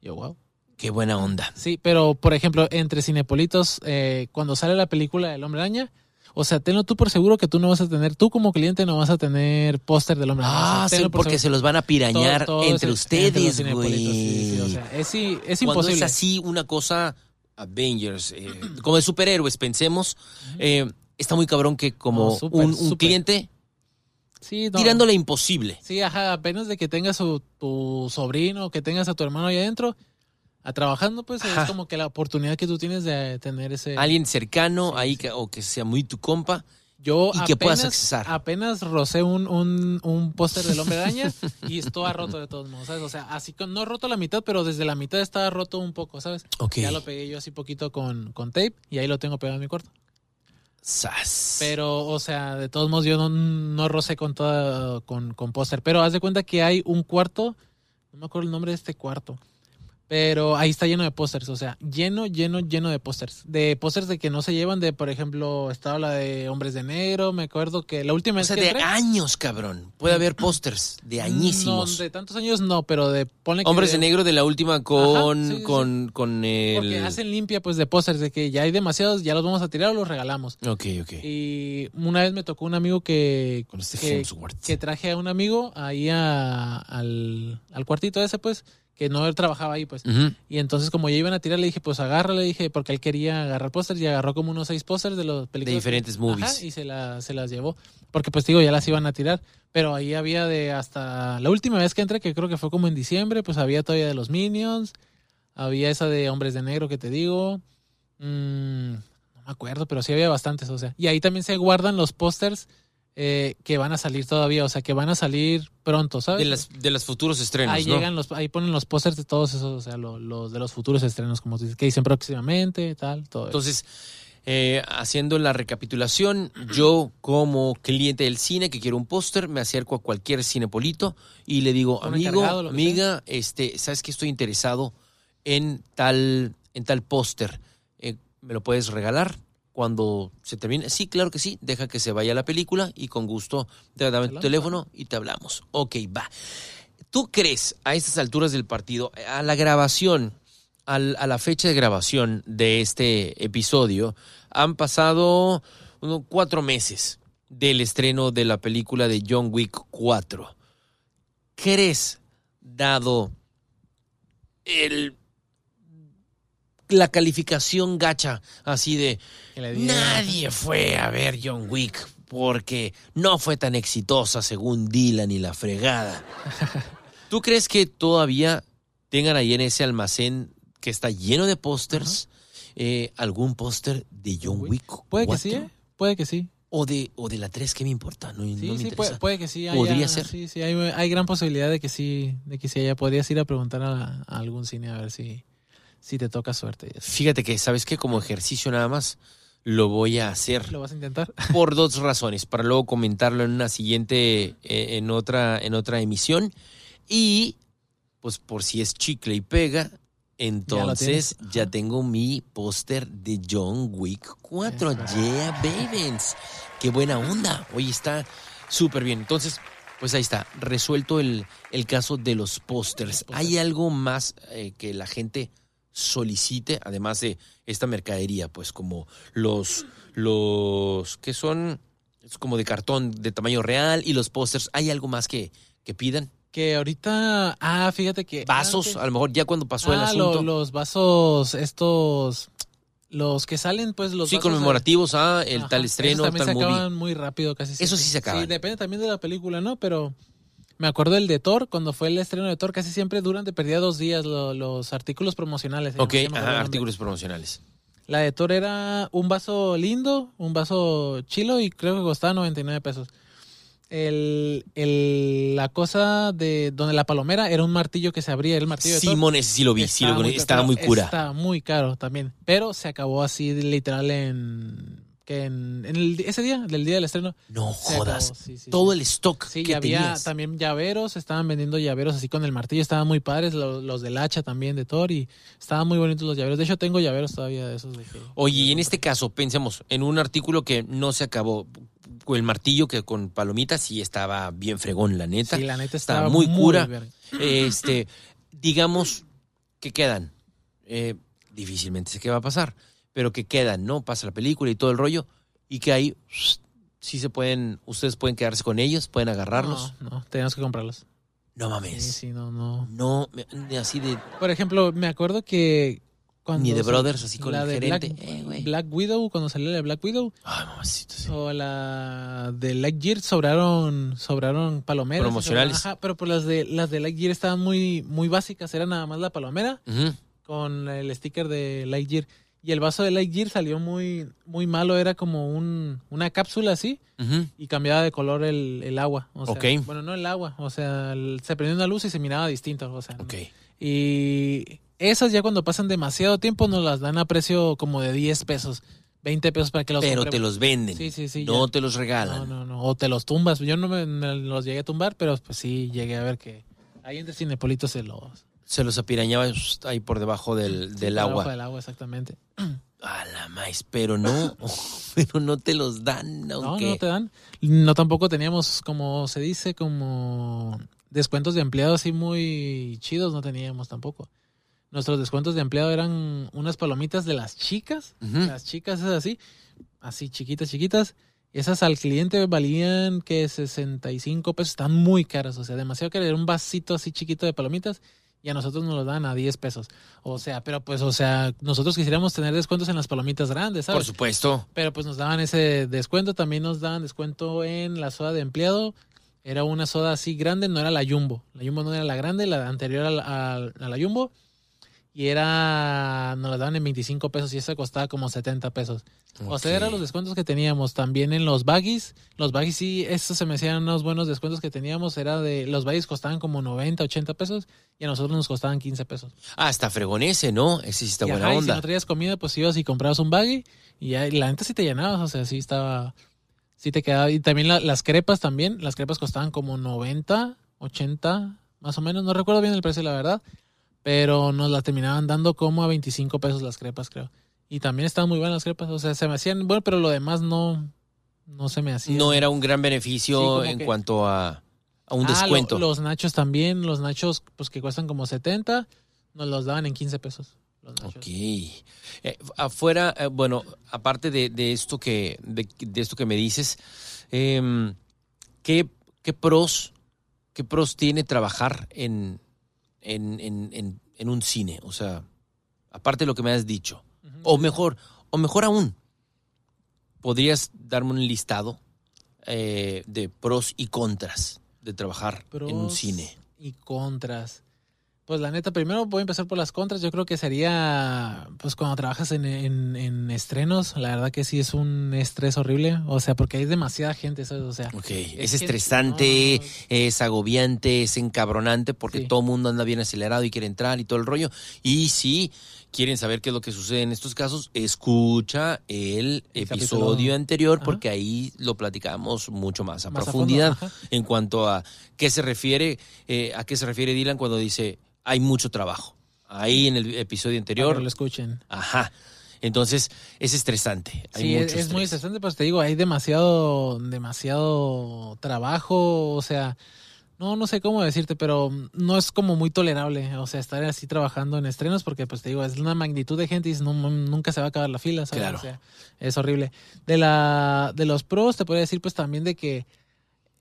Yo, wow. Qué buena onda. Sí, pero por ejemplo, entre Cinepolitos, eh, cuando sale la película del Hombre Araña, o sea, tenlo tú por seguro que tú no vas a tener, tú como cliente no vas a tener póster del Hombre. O sea, Ah, sí, por porque seguro. se los van a pirañar Todo- todo entre es- ustedes, Cinepolitos, sí, sí, güey. o sea, es, es Cuando imposible. es así una cosa, Avengers, eh, como de superhéroes, pensemos, eh, está muy cabrón que como No, un, cliente Sí, no. tirándole imposible. Sí, ajá, apenas de que tengas su- tu sobrino, que tengas a tu hermano ahí adentro, a trabajando, pues Ajá. es como que la oportunidad que tú tienes de tener ese... Alguien cercano ahí que- o que sea muy tu compa. Yo y que puedas accesar. Apenas rocé un, un, un póster del hombre araña y estaba roto de todos modos, ¿sabes? O sea, así con, no roto la mitad, pero desde la mitad estaba roto un poco, ¿sabes? Ya lo pegué yo así poquito con, con tape y ahí lo tengo pegado en mi cuarto. Sas. Pero, o sea, de todos modos yo no, no rocé con toda, con, con póster. Pero haz de cuenta que hay un cuarto, no me acuerdo el nombre de este cuarto, pero ahí está lleno de pósters, o sea, lleno, lleno, lleno de pósters. De pósters de que no se llevan, de, por ejemplo, estaba la de Hombres de Negro, me acuerdo que la última o vez sea, que de entré- años, cabrón. Puede haber pósters de añísimos. No, de tantos años no, pero de ponle que Hombres de negro de la última con, sí, sí, con, con Porque el... hacen limpia pues de pósters, de que ya hay demasiados, ya los vamos a tirar o los regalamos. Ok, ok. Y una vez me tocó un amigo que, Con este que, que traje a un amigo ahí a- al, al cuartito ese, pues, que no él trabajaba ahí, pues. Y entonces, como ya iban a tirar, le dije, pues agarra, le dije, porque él quería agarrar pósters y agarró como unos seis pósters de los De películas. diferentes movies. Ajá, y se, la- se las llevó. Porque, pues, digo, ya las iban a tirar. Pero ahí había de hasta la última vez que entré, que creo que fue como en diciembre, pues había todavía de los Minions. Había esa de Hombres de Negro que te digo. Mm, no me acuerdo, pero sí había bastantes, o sea. Y ahí también se guardan los pósters eh, que van a salir todavía, o sea, que van a salir pronto, ¿sabes? De las, de los futuros estrenos, ahí ¿no? llegan los, ahí ponen los pósters de todos esos, o sea, lo- los de los futuros estrenos, como que dicen próximamente, tal, todo. eso. Entonces, eh, haciendo la recapitulación, yo como cliente del cine que quiero un póster, me acerco a cualquier cinepolito y le digo, amigo, amiga, este, ¿sabes que estoy interesado en tal, en tal póster? Eh, ¿Me lo puedes regalar? Cuando se termine, sí, claro que sí, deja que se vaya la película y con gusto te dame tu teléfono y te hablamos. Ok, va. ¿Tú crees a estas alturas del partido, a la grabación, al- a la fecha de grabación de este episodio, han pasado unos cuatro meses del estreno de la película de John Wick 4? ¿Crees, dado el, la calificación gacha, así de Que Nadie fue a ver John Wick porque no fue tan exitosa según Dylan y la fregada. ¿Tú crees que todavía tengan ahí en ese almacén que está lleno de pósters eh, algún póster de John Wick? Puede que 4? sí, ¿eh? Puede que sí. O de, o de la 3, ¿qué me importa? No, no Sí, me sí, puede, puede que sí. haya- Podría ser. Sí, sí, hay, hay gran posibilidad de que sí, de que sí haya. Podrías ir a preguntar a, a algún cine a ver si, si te toca suerte. Fíjate que, ¿sabes qué? Como ejercicio nada más, lo voy a hacer. ¿Lo vas a intentar? por dos razones, para luego comentarlo en una siguiente, eh, en otra, en otra emisión. Y pues por si es chicle y pega, entonces ya, tengo mi póster de John Wick 4. Eso. Yeah, babies. Qué buena onda. Oye, está súper bien. Entonces, pues ahí está, resuelto el, el caso de los pósters. pósters. ¿Hay algo más eh, que la gente solicite, además de esta mercadería, pues como los, los que son es como de cartón de tamaño real y los pósters, ¿hay algo más que, que pidan? Que ahorita. Ah, fíjate que. Vasos, antes- a lo mejor ya cuando pasó el Ah, lo- asunto. los vasos, estos. Los que salen, pues los sí, vasos conmemorativos, ah, el Ajá, tal esos estreno, también tal se movie. acaban muy rápido, casi Eso sí se acaban. Sí, depende también de la película, ¿no? Pero me acuerdo el de Thor, cuando fue el estreno de Thor, casi siempre duran de perdida dos días lo- los artículos promocionales. Ok, ajá, artículos promocionales. La de Thor era un vaso lindo, un vaso chilo y creo que costaba 99 pesos. El, el- la cosa de donde la palomera era un martillo que se abría, el martillo de. Simón, ese sí lo vi, sí lo Estaba estaba muy cura. Estaba muy caro también. Pero se acabó así literal en. Que en, en el- ese día, del día del estreno. No jodas. acabó, sí, sí, Todo sí. el stock Sí, que y había tenías. también llaveros, estaban vendiendo llaveros así con el martillo, estaban muy padres, los, los del hacha también de Thor y estaban muy bonitos los llaveros. De hecho, tengo llaveros todavía de esos. De que- Oye, y en este caso, pensemos en un artículo que no se acabó. El martillo que con palomitas sí estaba bien fregón, la neta. Sí, la neta estaba muy cura. verga. Este, digamos que quedan. Eh, difícilmente sé qué va a pasar, pero que quedan, ¿no? Pasa la película y todo el rollo, y que ahí sí se pueden, ustedes pueden quedarse con ellos, pueden agarrarlos. No, no, tenemos que comprarlos. No, Sí, mames. sí, no, no. No, ni así de. Por ejemplo, me acuerdo que cuando Ni de Brothers, así con la el de gerente. Black, Eh. Black Widow, cuando salió la de Black Widow, Ay, mamacita, sí. o la de Lightyear sobraron, sobraron palomeras. Promocionales. Ajá, pero pues las de las de Lightyear estaban muy, muy básicas, era nada más la palomera con el sticker de Lightyear. Y el vaso de Lightyear salió muy, muy malo, era como un, una cápsula así y cambiaba de color el, el agua. O sea, Ok. Bueno, no el agua, o sea, el- se prendía una luz y se miraba distinto. O sea, Ok. Y esas ya cuando pasan demasiado tiempo nos las dan a precio como de 10 pesos, 20 pesos para que los Pero te los venden. Sí, sí, sí. no ya. te los regalan. No, no, no. O te los tumbas. Yo no me, me los llegué a tumbar, pero pues sí llegué a ver que ahí entre Cinepolito se los... Se los apirañaba ahí por debajo del, del por agua. debajo del agua, exactamente. A la maíz, pero no, pero no te los dan, No, aunque. no te dan. No tampoco teníamos, como se dice, como descuentos de empleado así muy chidos, no teníamos tampoco. Nuestros descuentos de empleado eran unas palomitas de las chicas, las chicas esas así, así chiquitas, chiquitas. Esas al cliente valían que 65 pesos, están muy caras, o sea, demasiado caro. Era un vasito así chiquito de palomitas y a nosotros nos lo dan a 10 pesos. O sea, pero pues, o sea, nosotros quisiéramos tener descuentos en las palomitas grandes, ¿sabes? Por supuesto. Pero pues nos daban ese descuento, también nos daban descuento en la soda de empleado. Era una soda así grande, no era la Jumbo. La Jumbo no era la grande, la anterior a la, a- a la Jumbo. Y era, nos la daban en 25 pesos y esa costaba como 70 pesos. O sea, eran los descuentos que teníamos. También en los baggies. Los baggies sí, estos se me hacían unos buenos descuentos que teníamos. Era de, los baggies costaban como 90, 80 pesos y a nosotros nos costaban 15 pesos. Ah, hasta fregonese, ¿no? Ese sí está Y, buena ajá, y si onda. no traías comida, pues ibas y comprabas un baggy y ya, y la neta sí te llenabas, o sea, sí estaba, sí te quedaba. Y también la- las crepas también, las crepas costaban como 90, 80, más o menos, no recuerdo bien el precio, la verdad, pero nos las terminaban dando como a 25 pesos las crepas, creo. Y también estaban muy buenas las crepas, o sea, se me hacían, bueno, pero lo demás no, no se me hacía. No era un gran beneficio Sí, en que- cuanto a, a un Ah, lo- descuento. los nachos también, los nachos pues que cuestan como 70, nos los daban en 15 pesos. Ok. Eh, afuera, eh, bueno, aparte de, de esto que de, de esto que me dices, em, ¿qué, qué pros qué pros tiene trabajar en, en, en, en- en un cine? O sea, aparte de lo que me has dicho. O mejor, o mejor aún, ¿podrías darme un listado eh, de pros y contras de trabajar en un cine? Y contras. Pues la neta, primero voy a empezar por las contras. Yo creo que sería, pues cuando trabajas en, en- en estrenos, la verdad que sí es un estrés horrible. O sea, porque hay demasiada gente, ¿sabes? O sea, Ok, Es estresante, no, no, es agobiante, es encabronante porque Sí. todo el mundo anda bien acelerado y quiere entrar y todo el rollo. Y si quieren saber qué es lo que sucede en estos casos, escucha el, El episodio capítulo. anterior Ajá. porque ahí lo platicamos mucho más a más profundidad en cuanto a qué se refiere, eh, a qué se refiere Dylan cuando dice hay mucho trabajo. Ahí en el episodio anterior, que lo escuchen. ajá. Entonces es estresante. Hay Sí, es, mucho es muy estresante, pues te digo, hay demasiado, demasiado trabajo, o sea, no, no sé cómo decirte, pero no es como muy tolerable, o sea, estar así trabajando en estrenos, porque pues te digo, es una magnitud de gente y no, nunca se va a acabar la fila, ¿sabes? Claro. O sea, es horrible. De la, de los pros, te podría decir pues también de que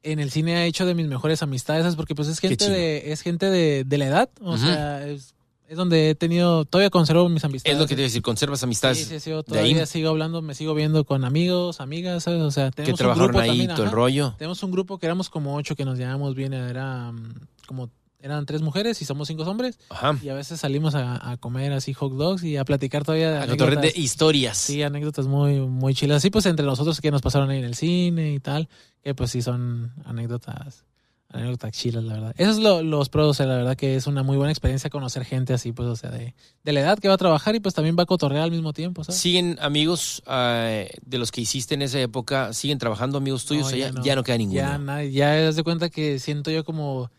en el cine ha hecho de mis mejores amistades, ¿sabes? porque pues es gente de, es gente de, de la edad, o sea, es, es donde he tenido, todavía conservo mis amistades. Es lo que te iba a decir, conservas amistades Sí, sí, sí, yo de ahí todavía sigo hablando, me sigo viendo con amigos, amigas, ¿sabes? O sea, que tenemos un trabajaron grupo ahí también, todo el rollo. Tenemos un grupo que éramos como ocho que nos llevábamos bien, era mm, como eran tres mujeres y somos cinco hombres Ajá. y a veces salimos a, a comer así hot dogs y a platicar todavía anécdotas. de historias. Sí, anécdotas muy muy chilas. Así pues entre nosotros que nos pasaron ahí en el cine y tal, que pues sí son anécdotas anécdotas chilas, la verdad. Eso es lo, los pros, o sea, la verdad que es una muy buena experiencia conocer gente así, pues, o sea, de, de la edad que va a trabajar y pues también va a cotorrear al mismo tiempo, ¿sabes? ¿Siguen amigos eh, de los que hiciste en esa época? ¿Siguen trabajando amigos tuyos? No, o ya, ya no. ya no queda ninguno. Ya, ya das de cuenta que siento yo como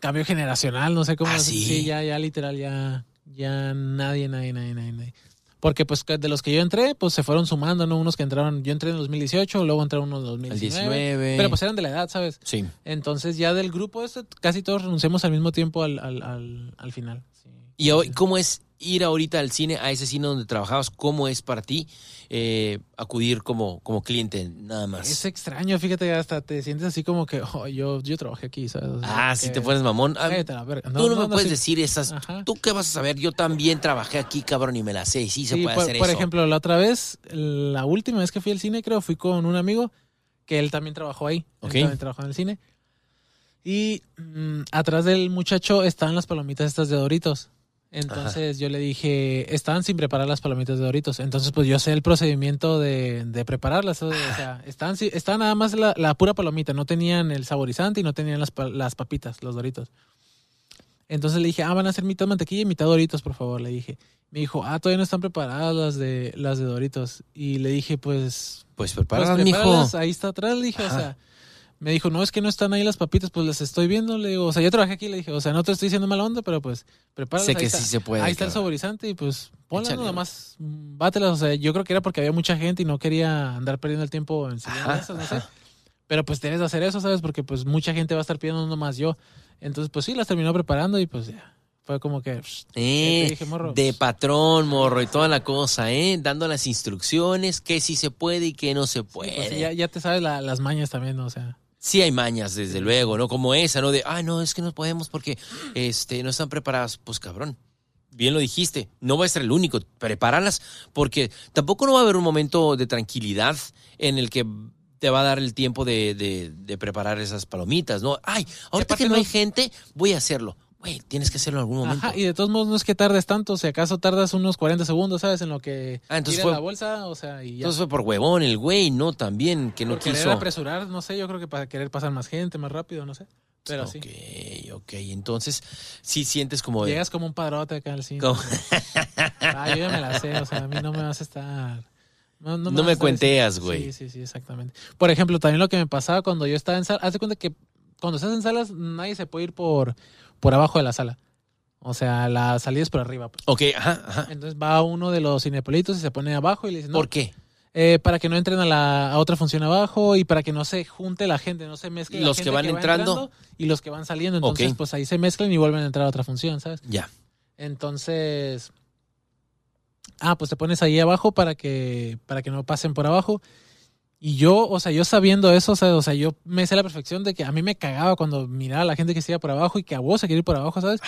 cambio generacional, no sé cómo. ¿Ah, sí? ya, ya literal, ya, ya nadie, nadie, nadie, nadie, nadie. Porque pues de los que yo entré, pues se fueron sumando, ¿no? Unos que entraron, yo entré en 2018, luego entraron unos en El 2019. 19. Pero pues eran de la edad, ¿sabes? Sí. Entonces ya del grupo este, casi todos renunciamos al mismo tiempo al, al, al, al final. Sí. ¿Y hoy, cómo es ir ahorita al cine, a ese cine donde trabajabas? ¿Cómo es para ti eh, acudir como, como cliente nada más? Es extraño, fíjate, hasta te sientes así como que, oh, yo, yo trabajé aquí, ¿sabes? O sea, ah, si te pones mamón. Ah, Cállate la verga. Tú no, me puedes sí. decir esas. Ajá. ¿Tú qué vas a saber? Yo también trabajé aquí, cabrón, y me la sé. Sí se Sí, puede por, hacer por eso. ejemplo, la otra vez, la última vez que fui al cine, creo, fui con un amigo que él también trabajó ahí. Ok. Él también trabajó en el cine. Y mm, atrás del muchacho estaban las palomitas estas de Doritos. Entonces yo le dije, estaban sin preparar las palomitas de Doritos. Entonces, pues yo sé el procedimiento de, de prepararlas. O sea, estaban, sí- estaban nada más la, la pura palomita, no tenían el saborizante y no tenían las, las papitas, los Doritos. Entonces le dije, ah, van a ser mitad mantequilla y mitad Doritos, por favor, le dije. Me dijo, ah, todavía no están preparadas las de, las de Doritos. Y le dije, pues, Pues pues prepárala, mijo. prepáralas, ahí está atrás, le dije, Ajá. o sea. Me dijo, no, es que no están ahí las papitas, pues las estoy viendo, le digo, o sea, yo trabajé aquí, le dije, o sea, no te estoy diciendo mala onda, pero pues, prepáralas. Sé que está. sí se puede. Ahí está el saborizante y pues ponlas nada más, bátelas. O sea, yo creo que era porque había mucha gente y no quería andar perdiendo el tiempo en esas, no sé. Pero pues debes de hacer eso, ¿sabes? Porque pues mucha gente va a estar pidiendo nomás yo. Entonces, pues sí, las terminó preparando y pues ya. Fue como que. psh, Eh, dije, morro. de patrón, morro, y toda la cosa, ¿eh? Dando las instrucciones, qué sí se puede y qué no se Sí, puede. pues, ya, ya te sabes la- las mañas también, ¿no? o sea. Sí hay mañas, desde luego, ¿no? Como esa, ¿no? De, ay, no, es que no podemos porque este, no están preparadas. Pues cabrón, bien lo dijiste, no va a ser el único, prepáralas, porque tampoco no va a haber un momento de tranquilidad en el que te va a dar el tiempo de, de- de preparar esas palomitas, ¿no? Ay, ahorita que no no- hay gente, voy a hacerlo. Güey, tienes que hacerlo en algún momento. Ajá, y de todos modos no es que tardes tanto, si acaso tardas unos 40 segundos, ¿sabes? En lo que Ah, entonces fue- la bolsa, o sea, y ya. Entonces fue por huevón el güey, ¿no? También, que no Por querer quiso. apresurar, no sé, yo creo que para querer pasar más gente, más rápido, no sé. Pero sí. Ok, ok. Entonces, sí sientes como... de- Llegas como un padrote acá al cine. Ah, yo ya me la sé, o sea, a mí no me vas a estar. No, No vas a me cuenteas, güey. Sí, sí, sí, exactamente. Por ejemplo, también lo que me pasaba cuando yo estaba en sala, haz de cuenta que cuando estás en salas, nadie se puede ir por, por abajo de la sala. O sea, la salida es por arriba. pues. Ok, ajá, ajá. Entonces va uno de los cinepolitos y se pone abajo y le dice, no, ¿Por qué? Eh, para que no entren a la a otra función abajo y para que no se junte la gente, no se mezcle la Los que gente van va entrando. y los que van saliendo. Entonces, pues ahí se mezclan y vuelven a entrar a otra función, ¿sabes? Ya. Entonces, ah, pues te pones ahí abajo para que para que no pasen por abajo. Y yo, o sea, yo sabiendo eso, o sea, o sea, yo me sé la perfección de que a mí me cagaba cuando miraba a la gente que se iba por abajo y que a vos se quiere ir por abajo, ¿sabes?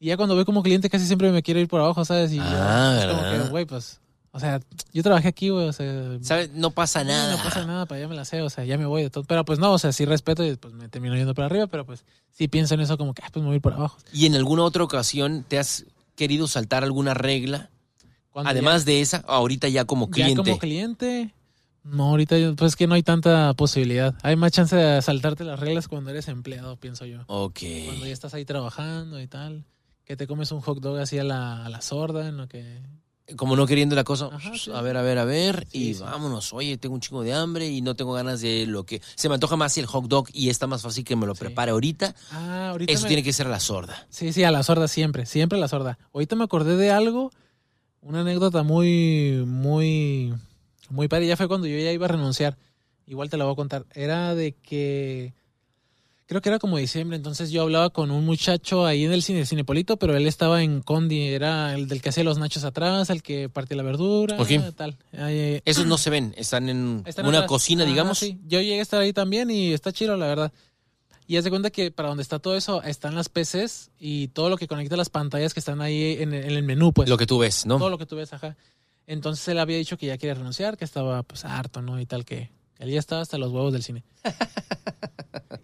Y ya cuando voy como cliente casi siempre me quiero ir por abajo, ¿sabes? Y yo, Ah, es como que, güey, pues, o sea, yo trabajé aquí, güey, o sea, ¿Sabes? No pasa nada. no pasa nada, para allá me la sé, o sea, ya me voy de todo. Pero pues no, o sea, sí respeto y pues me termino yendo para arriba, pero pues sí pienso en eso como que, ah, pues me voy a ir por abajo. ¿Y en alguna otra ocasión te has querido saltar alguna regla? Además de esa, ahorita ya como cliente. ya como cliente, no, ahorita pues es que no hay tanta posibilidad. Hay más chance de saltarte las reglas cuando eres empleado, pienso yo. Ok. Cuando ya estás ahí trabajando y tal, que te comes un hot dog así a la, a la sorda, en lo que... Como no queriendo la cosa. Ajá, sí. A ver, a ver, a ver. Sí, y sí. vámonos. Oye, tengo un chingo de hambre y no tengo ganas de lo que. Se me antoja más el hot dog y está más fácil que me lo prepare ahorita. Ah, ahorita Eso me- tiene que ser a la sorda. Sí, sí, a la sorda siempre, siempre a la sorda. Ahorita me acordé de algo, una anécdota muy, muy, muy padre. Ya fue cuando yo ya iba a renunciar. Igual te la voy a contar. Era de que, creo que era como diciembre, entonces yo hablaba con un muchacho ahí en el cine, Cinepolito, pero él estaba en Condi, era el del que hacía los nachos atrás, el que partía la verdura, Ok. tal. Ahí, Esos no se ven. Están en están una atrás. cocina, digamos. sí. Yo llegué a estar ahí también y está chido, la verdad. Y haz de cuenta que para donde está todo eso están las PCs y todo lo que conecta las pantallas que están ahí en, el- en el menú, pues. Lo que tú ves, ¿no? Todo lo que tú ves, ajá. Entonces él había dicho que ya quería renunciar, que estaba pues harto, ¿no? Y tal, que él ya estaba hasta los huevos del cine.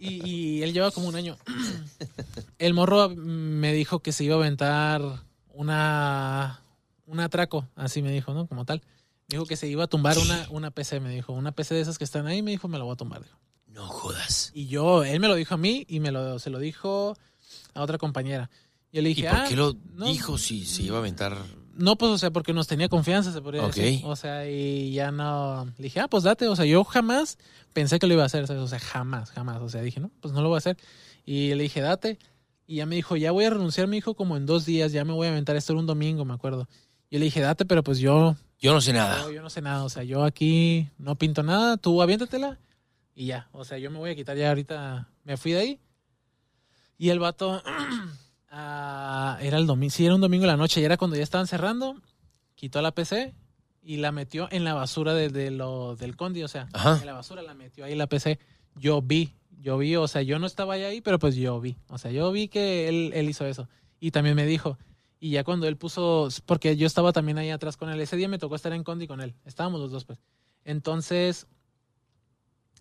y, y él lleva como un año. El morro me dijo que se iba a aventar una un atraco, así me dijo, ¿no? Como tal. Dijo que se iba a tumbar una, una PC, me dijo. Una PC de esas que están ahí, me dijo, me la voy a tumbar. dijo. No jodas. Y yo, él me lo dijo a mí y me lo, se lo dijo a otra compañera. Yo le ¿Y dije, por ah, qué lo no, dijo si se iba a aventar? No, pues, o sea, porque nos tenía confianza, se podría decir. O sea, y ya no. Le dije, ah, pues date. O sea, yo jamás pensé que lo iba a hacer. ¿sabes? O sea, jamás, jamás. O sea, dije, no, pues no lo voy a hacer. Y le dije, date. Y ya me dijo, ya voy a renunciar, mi hijo, como en dos días. Ya me voy a aventar. Esto era un domingo, me acuerdo. Yo le dije, date, pero pues yo, Yo no sé nada. yo no sé nada. O sea, yo aquí no pinto nada. Tú aviéntatela. Y ya. O sea, yo me voy a quitar ya ahorita. Me fui de ahí. Y el vato. ah, era el domingo. Sí, era un domingo en la noche. Y era cuando ya estaban cerrando. Quitó la PC y la metió en la basura de, de lo, del Condi. O sea, Ajá. en la basura la metió ahí la PC. Yo vi. Yo vi. O sea, yo no estaba ahí, pero pues yo vi. O sea, yo vi que él, él hizo eso. Y también me dijo. Y ya cuando él puso, porque yo estaba también ahí atrás con él, ese día me tocó estar en Condi con él, estábamos los dos pues. Entonces,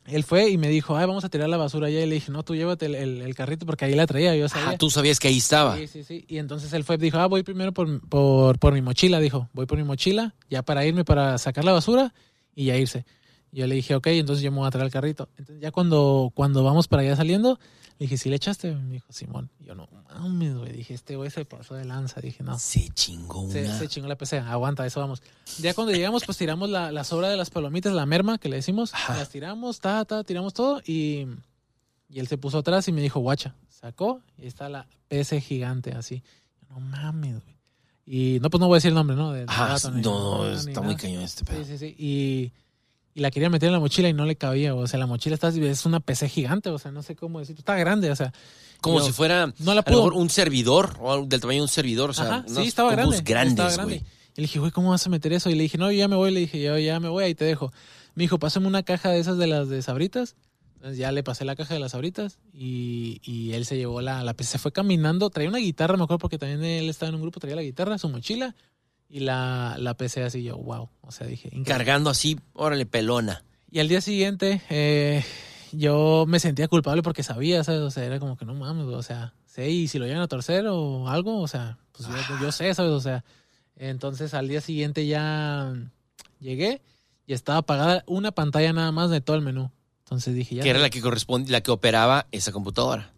él fue y me dijo, ay, vamos a tirar la basura allá. Y le dije, no, tú llévate el, el- el carrito porque ahí la traía, yo sabía. Ah, tú sabías que ahí estaba. Sí, sí, sí. Y entonces él fue, dijo, ah, voy primero por, por, por mi mochila, dijo, voy por mi mochila, ya para irme para sacar la basura y ya irse. Yo le dije, ok, entonces yo me voy a traer el carrito. Entonces ya cuando, cuando vamos para allá saliendo, le dije, ¿sí le echaste? Me dijo, Simón. Y yo no mames, güey. Dije, este güey se pasó de lanza. Dije, no. Se chingó una. se chingó la PC, aguanta, eso vamos. Ya cuando llegamos, pues tiramos la, la sobra de las palomitas, la merma que le decimos, Ajá. las tiramos, ta, ta, tiramos todo y, y él se puso atrás y me dijo, guacha, sacó y está la PC gigante así. No mames, güey. Y no, pues no voy a decir el nombre, ¿no? Del Ah, vato, ni- no, ni está nada. muy cañón este pedo. Sí, sí, sí. Y, y la quería meter en la mochila y no le cabía, o sea, la mochila está, es una PC gigante, o sea, no sé cómo decir, está grande, o sea, Como yo- si fuera no la a lo mejor pudo. un servidor o del tamaño de un servidor. O sea, Ajá, unos sí, estaba grande. grandes, güey. Y le dije, güey, ¿cómo vas a meter eso? Y le dije, no, yo ya me voy. Le dije, yo ya me voy, ahí te dejo. Me dijo, pásame una caja de esas de las de sabritas. Entonces ya le pasé la caja de las sabritas y, y él se llevó la, la PC. Se fue caminando, traía una guitarra, me acuerdo, porque también él estaba en un grupo, traía la guitarra, su mochila y la, la PC así. Yo, wow. O sea, dije, increíble. Cargando así, órale, pelona. Y al día siguiente, eh, yo me sentía culpable porque sabía, ¿sabes? O sea, era como que no mames, o sea, sé, y si lo llegan a torcer o algo, o sea, pues yo, yo sé, ¿sabes? O sea, entonces al día siguiente ya llegué y estaba apagada una pantalla nada más de todo el menú. Entonces dije, ya, Que era la que corresponde, la que operaba esa computadora.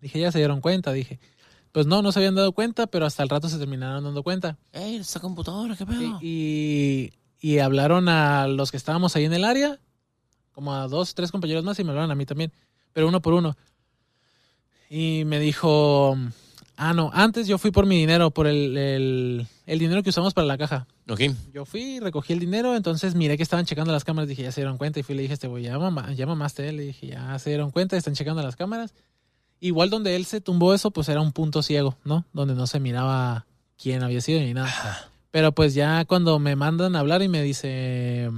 dije, ya se dieron cuenta, dije. Pues no, no se habían dado cuenta, pero hasta el rato se terminaron dando cuenta. ¡Ey, esa computadora, qué pedo! Y, y hablaron a los que estábamos ahí en el área, como a dos, tres compañeros más, y me hablaron a mí también, pero uno por uno. Y me dijo, ah, no, antes yo fui por mi dinero, por el, el, el dinero que usamos para la caja. Ok. Yo fui, recogí el dinero, entonces miré que estaban checando las cámaras, dije, ya se dieron cuenta, y fui y le dije, este güey, ya, mamá, ya mamaste, le dije, ya se dieron cuenta, están checando las cámaras. Igual donde él se tumbó eso, pues era un punto ciego, ¿no? Donde no se miraba quién había sido ni nada. Pero pues ya cuando me mandan a hablar y me dice,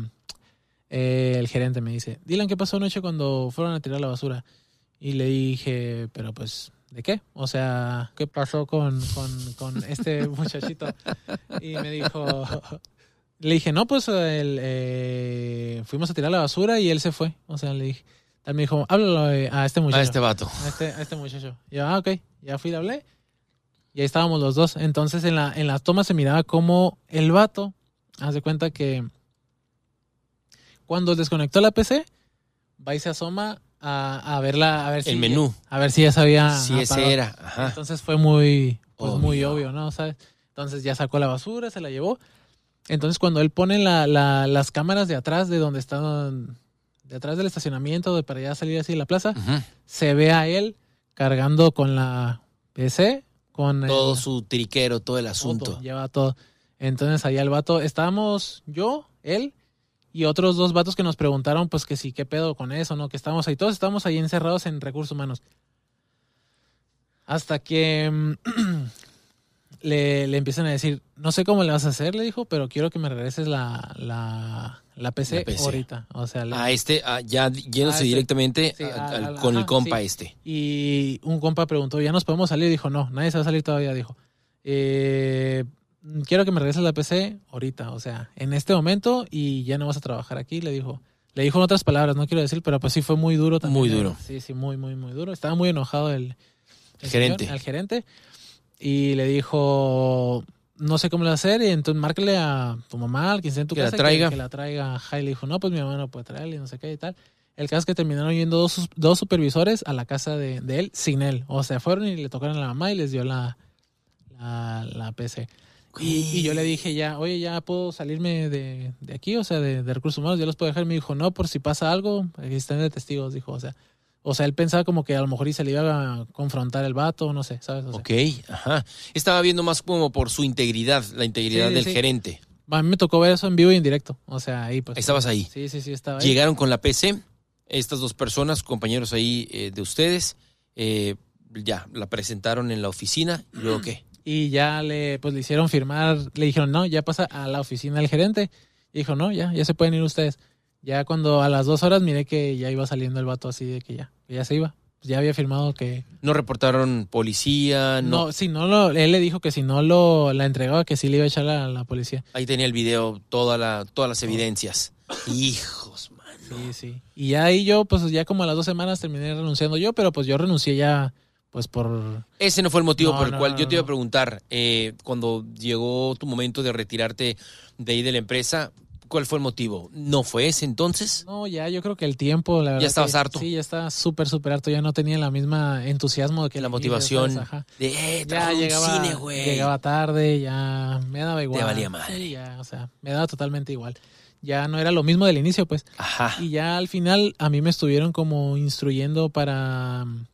eh, el gerente me dice, Dylan, ¿qué pasó anoche cuando fueron a tirar la basura? Y le dije, pero pues, ¿de qué? O sea, ¿qué pasó con, con, con este muchachito? Y me dijo, le dije, no, pues el, eh, fuimos a tirar la basura y él se fue. O sea, le dije, él me dijo, háblalo eh, a este muchacho. A este vato. A este, a este muchacho. Y yo, ah, ok, ya fui y le hablé. Y ahí estábamos los dos. Entonces en la, en las tomas se miraba como el vato, haz de cuenta que cuando desconectó la PC, va y se asoma a, a verla, a ver si. El menú. A ver si ya sabía. Si ese era. Ajá. Entonces fue muy, pues muy Obvio. obvio, ¿no? ¿Sabes? Entonces ya sacó la basura, se la llevó. Entonces cuando él pone la, la- las cámaras de atrás de donde están, de atrás del estacionamiento, de para ya salir así de la plaza, se ve a él cargando con la PC, con el- Todo su triquero, todo el todo, asunto. lleva todo. Entonces allá el vato, estábamos yo, él y otros dos vatos que nos preguntaron pues que sí, qué pedo con eso, ¿no? Que estábamos ahí, todos estábamos ahí encerrados en recursos humanos. Hasta que mm, le, le empiezan a decir, no sé cómo le vas a hacer, le dijo, pero quiero que me regreses la, la, la PC, La PC. ahorita. O sea, A este, a- ya yéndose este. directamente Sí, a- al- al- al- con el compa sí. este. Y un compa preguntó, ¿ya nos podemos salir? Dijo, no, nadie se va a salir todavía. Dijo, "Eh, quiero que me regreses la PC ahorita, o sea, en este momento y ya no vas a trabajar aquí. Le dijo, le dijo en otras palabras, no quiero decir, pero pues sí fue muy duro también. Muy eh. duro. Sí, sí, muy, muy, muy duro. Estaba muy enojado el, El señor, gerente. al gerente. Y le dijo, no sé cómo le va a hacer, y entonces márcale a tu mamá, al quien esté en tu Que la casa, traiga. Que, la traiga. Y le dijo, no, pues mi mamá no puede traerle, y no sé qué y tal. El caso es que terminaron yendo dos, dos supervisores a la casa de, de él sin él. O sea, fueron y le tocaron a la mamá y les dio la, la, la PC. Y, y yo le dije ya, oye, ya puedo salirme de, de aquí, o sea, de, de recursos humanos, ya los puedo dejar. Me dijo, no, por si pasa algo, aquí están de testigos, dijo, o sea. O sea, él pensaba como que a lo mejor y se le iba a confrontar el vato, no sé, ¿sabes? O sea, Ok, ajá. Estaba viendo más como por su integridad, la integridad Sí, del sí. gerente. A mí me tocó ver eso en vivo y en directo. O sea, ahí pues. Estabas ahí. Sí, sí, sí, estaba ahí. Llegaron con la PC, estas dos personas, compañeros ahí eh, de ustedes, eh, ya, la presentaron en la oficina, y luego qué. Y ya le, pues le hicieron firmar, le dijeron, no, ya pasa a la oficina del gerente. Y dijo, no, ya, ya se pueden ir ustedes. Ya cuando a las dos horas miré que ya iba saliendo el vato así de que ya, que ya se iba. Pues ya había firmado que. No reportaron policía, no. No, si no lo, él le dijo que si no lo la entregaba, que sí le iba a echar a la policía. Ahí tenía el video, toda la, todas las evidencias. Hijos, mano. Sí, sí. Y ya ahí yo, pues ya como a las dos semanas terminé renunciando yo, pero pues yo renuncié ya, pues por. Ese no fue el motivo No, por el no, cual no, yo te iba a preguntar, eh, cuando llegó tu momento de retirarte de ahí de la empresa, ¿cuál fue el motivo? ¿No fue ese entonces? No, ya yo creo que el tiempo, la verdad. estabas que- harto. Sí, ya estaba súper, súper harto. Ya no tenía la misma entusiasmo de que La motivación. Ajá. de, eh, Ya llegaba, cine, güey. llegaba tarde, ya me daba igual. valía madre. Sí, ya, o sea, me daba totalmente igual. Ya no era lo mismo del inicio, pues. Ajá. Y ya al final a mí me estuvieron como instruyendo para mm,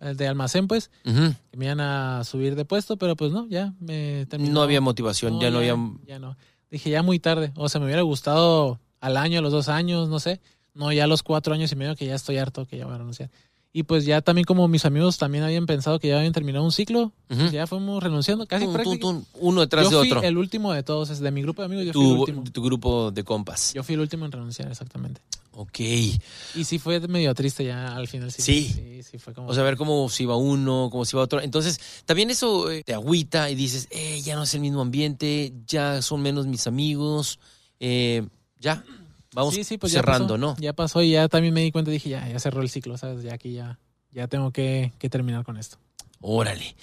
el de almacén, pues, Ujú. que me iban a subir de puesto, pero pues no, ya me terminó. No había motivación, ya no había... Ya no. Dije, ya muy tarde. O sea, me hubiera gustado al año, a los dos años, no sé. No, ya a los cuatro años y medio que ya estoy harto, que ya voy a renunciar. Y pues ya también como mis amigos también habían pensado que ya habían terminado un ciclo, pues ya fuimos renunciando casi Tum, tum, prácticamente. tum, uno detrás Yo de fui otro. el último de todos, es de mi grupo de amigos, yo fui el Tu, último. tu grupo de compas. Yo fui el último en renunciar, exactamente. Ok. Y sí fue medio triste ya al final. Sí, Sí. sí, sí fue como... O sea, ver cómo se iba uno, cómo se iba otro. Entonces, también eso eh, te agüita y dices, eh, ya no es el mismo ambiente, ya son menos mis amigos, eh, ya, vamos Sí, sí, pues ya cerrando, pasó, ¿no? Ya pasó y ya también me di cuenta, dije, ya, ya cerró el ciclo, ¿sabes? Ya aquí ya, ya tengo que, que terminar con esto. Órale.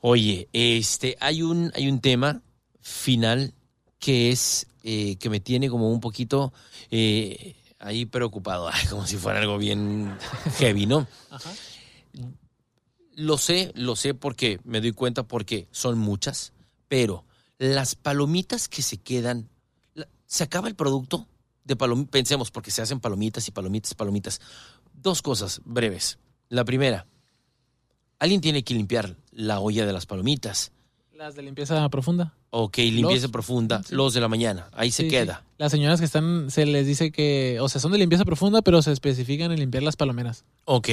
Oye, este, hay un, hay un tema final que es, eh, que me tiene como un poquito eh, ahí preocupado, Ay, como si fuera algo bien heavy, ¿no? Ajá. Lo sé, lo sé porque me doy cuenta porque son muchas, pero las palomitas que se quedan, se acaba el producto de palomitas, pensemos porque se hacen palomitas y palomitas, palomitas. Dos cosas breves. La primera, alguien tiene que limpiar la olla de las palomitas. Las de limpieza profunda. Ok, limpieza Los- profunda, sí. los de la mañana, ahí se queda. sí. Las señoras que están, se les dice que, o sea, son de limpieza profunda, pero se especifican en limpiar las palomeras. Ok.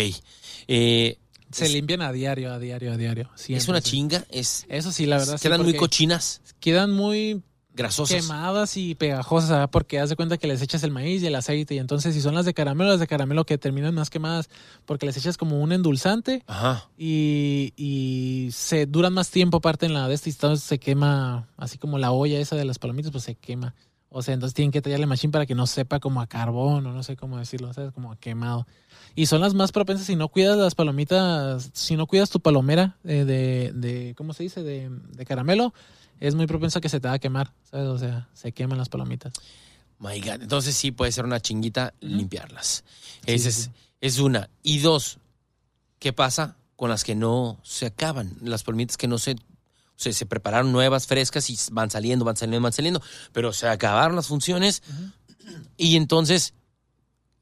Eh, Se es, limpian a diario, a diario, a diario. es una chinga, es Eso sí, la verdad. quedan muy cochinas, Quedan muy grasosas. quemadas y pegajosas, ¿verdad? porque haz de cuenta que les echas el maíz y el aceite. Y entonces, si son las de caramelo, las de caramelo que terminan más quemadas, porque les echas como un endulzante Ajá. y, y se duran más tiempo aparte en la de este. y Entonces se quema, así como la olla esa de las palomitas, pues se quema. O sea, entonces tienen que tallarle machín para que no sepa como a carbón o no sé cómo decirlo, ¿sabes? Como a quemado. Y son las más propensas si no cuidas las palomitas, si no cuidas tu palomera eh, de, de, ¿cómo se dice? De, de caramelo, es muy propenso a que se te va a quemar, ¿sabes? O sea, se queman las palomitas. My God. Entonces sí puede ser una chinguita limpiarlas. Sí, Esa sí, es, sí. es una. Y dos, ¿qué pasa con las que no se acaban? Las palomitas que no se... O sea, se prepararon nuevas, frescas y van saliendo, van saliendo, van saliendo, pero se acabaron las funciones y entonces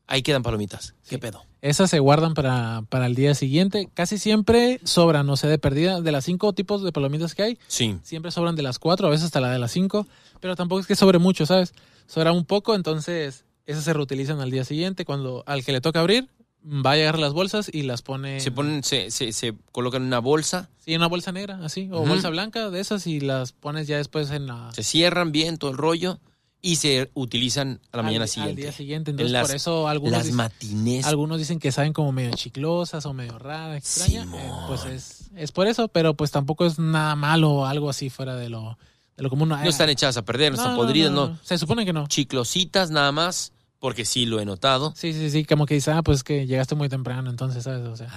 ahí quedan palomitas. ¿Qué pedo? Esas se guardan para, para el día siguiente. Casi siempre sobran, o sea, de perdida, de las cinco tipos de palomitas que hay, Sí. siempre sobran de las cuatro, a veces hasta la de las cinco, pero tampoco es que sobre mucho, ¿sabes? Sobra un poco, entonces esas se reutilizan al día siguiente. Cuando al que le toca abrir, va a llegar las bolsas y las pone. Se ponen, se, se, se colocan en una bolsa, Sí, en una bolsa negra, así, o bolsa blanca de esas y las pones ya después en la. se cierran bien todo el rollo y se utilizan a la al- mañana Al siguiente. día siguiente. Entonces, las- por eso algunos, Las dicen, matinés. algunos dicen que saben como medio chiclosas o medio rara, extraña. Eh, pues es, es por eso, pero pues tampoco es nada malo o algo así fuera de lo, de lo común. No están echadas a perder, no, están podridas, no, Se supone que no. Chiclositas nada más, porque sí lo he notado. Sí, sí, sí, como que dice, ah, pues que llegaste muy temprano, entonces, ¿sabes? O sea,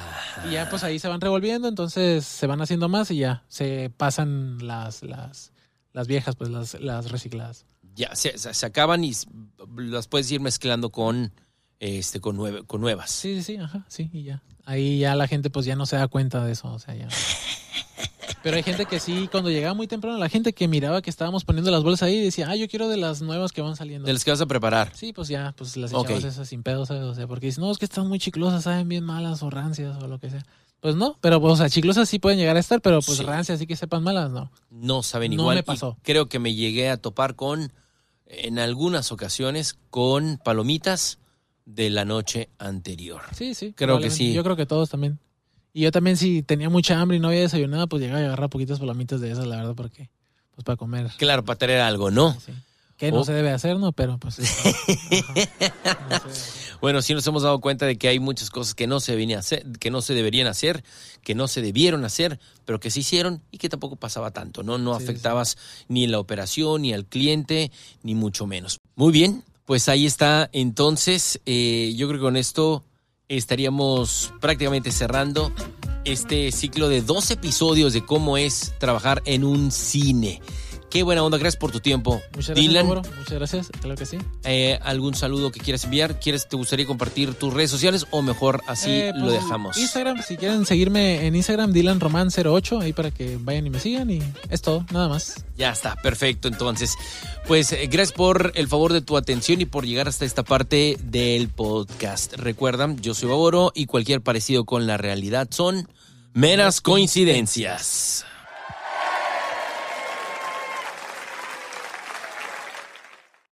y ya pues ahí se van revolviendo, entonces se van haciendo más y ya se pasan las, las, las viejas, pues las, las recicladas. Ya se, acaban y las puedes ir mezclando con este con, nueve- con nuevas. Sí, sí, sí, ajá, sí, y ya. Ahí ya la gente pues ya no se da cuenta de eso, o sea, ya. Pero hay gente que sí, cuando llegaba muy temprano, la gente que miraba que estábamos poniendo las bolsas ahí decía, ah, yo quiero de las nuevas que van saliendo. De las que vas a preparar. Sí, pues ya, pues las echabas esas sin pedo, ¿sabes? O sea, porque dicen, no, es que están muy chiclosas, saben bien malas o rancias o lo que sea. Pues no, pero, o sea, chiclosas sí pueden llegar a estar, pero pues Sí. rancias sí que sepan malas, ¿no? No saben No igual. me y pasó. creo que me llegué a topar con, en algunas ocasiones, con palomitas de la noche anterior. Sí, sí. Creo que sí. Yo creo que todos también. Y yo también, si tenía mucha hambre y no había desayunado, pues llegaba a agarrar poquitas palomitas de esas, la verdad, porque, pues para comer. Claro, para tener algo, ¿no? Sí, sí. Que no Oh. se debe hacer, ¿no? Pero pues. ajá. No. Bueno, sí nos hemos dado cuenta de que hay muchas cosas que no se debían hacer, que no se deberían hacer, que no se debieron hacer, pero que se hicieron y que tampoco pasaba tanto, ¿no? No Sí, sí, afectabas ni la operación, ni al cliente, ni mucho menos. Muy bien, pues ahí está. Entonces, eh, yo creo que con esto estaríamos prácticamente cerrando este ciclo de dos episodios de cómo es trabajar en un cine. Qué buena onda, gracias por tu tiempo. Muchas gracias, Dylan. Muchas gracias. Claro que sí. eh, ¿algún saludo que quieras enviar? ¿Quieres, ¿Te gustaría compartir tus redes sociales o mejor así Eh, lo pues, dejamos? Instagram, si quieren seguirme en Instagram, DylanRoman08, ahí para que vayan y me sigan y es todo, nada más. Ya está, perfecto. Entonces, pues eh, gracias por el favor de tu atención y por llegar hasta esta parte del podcast. Recuerdan, yo soy Baboro y cualquier parecido con la realidad son meras coincidencias.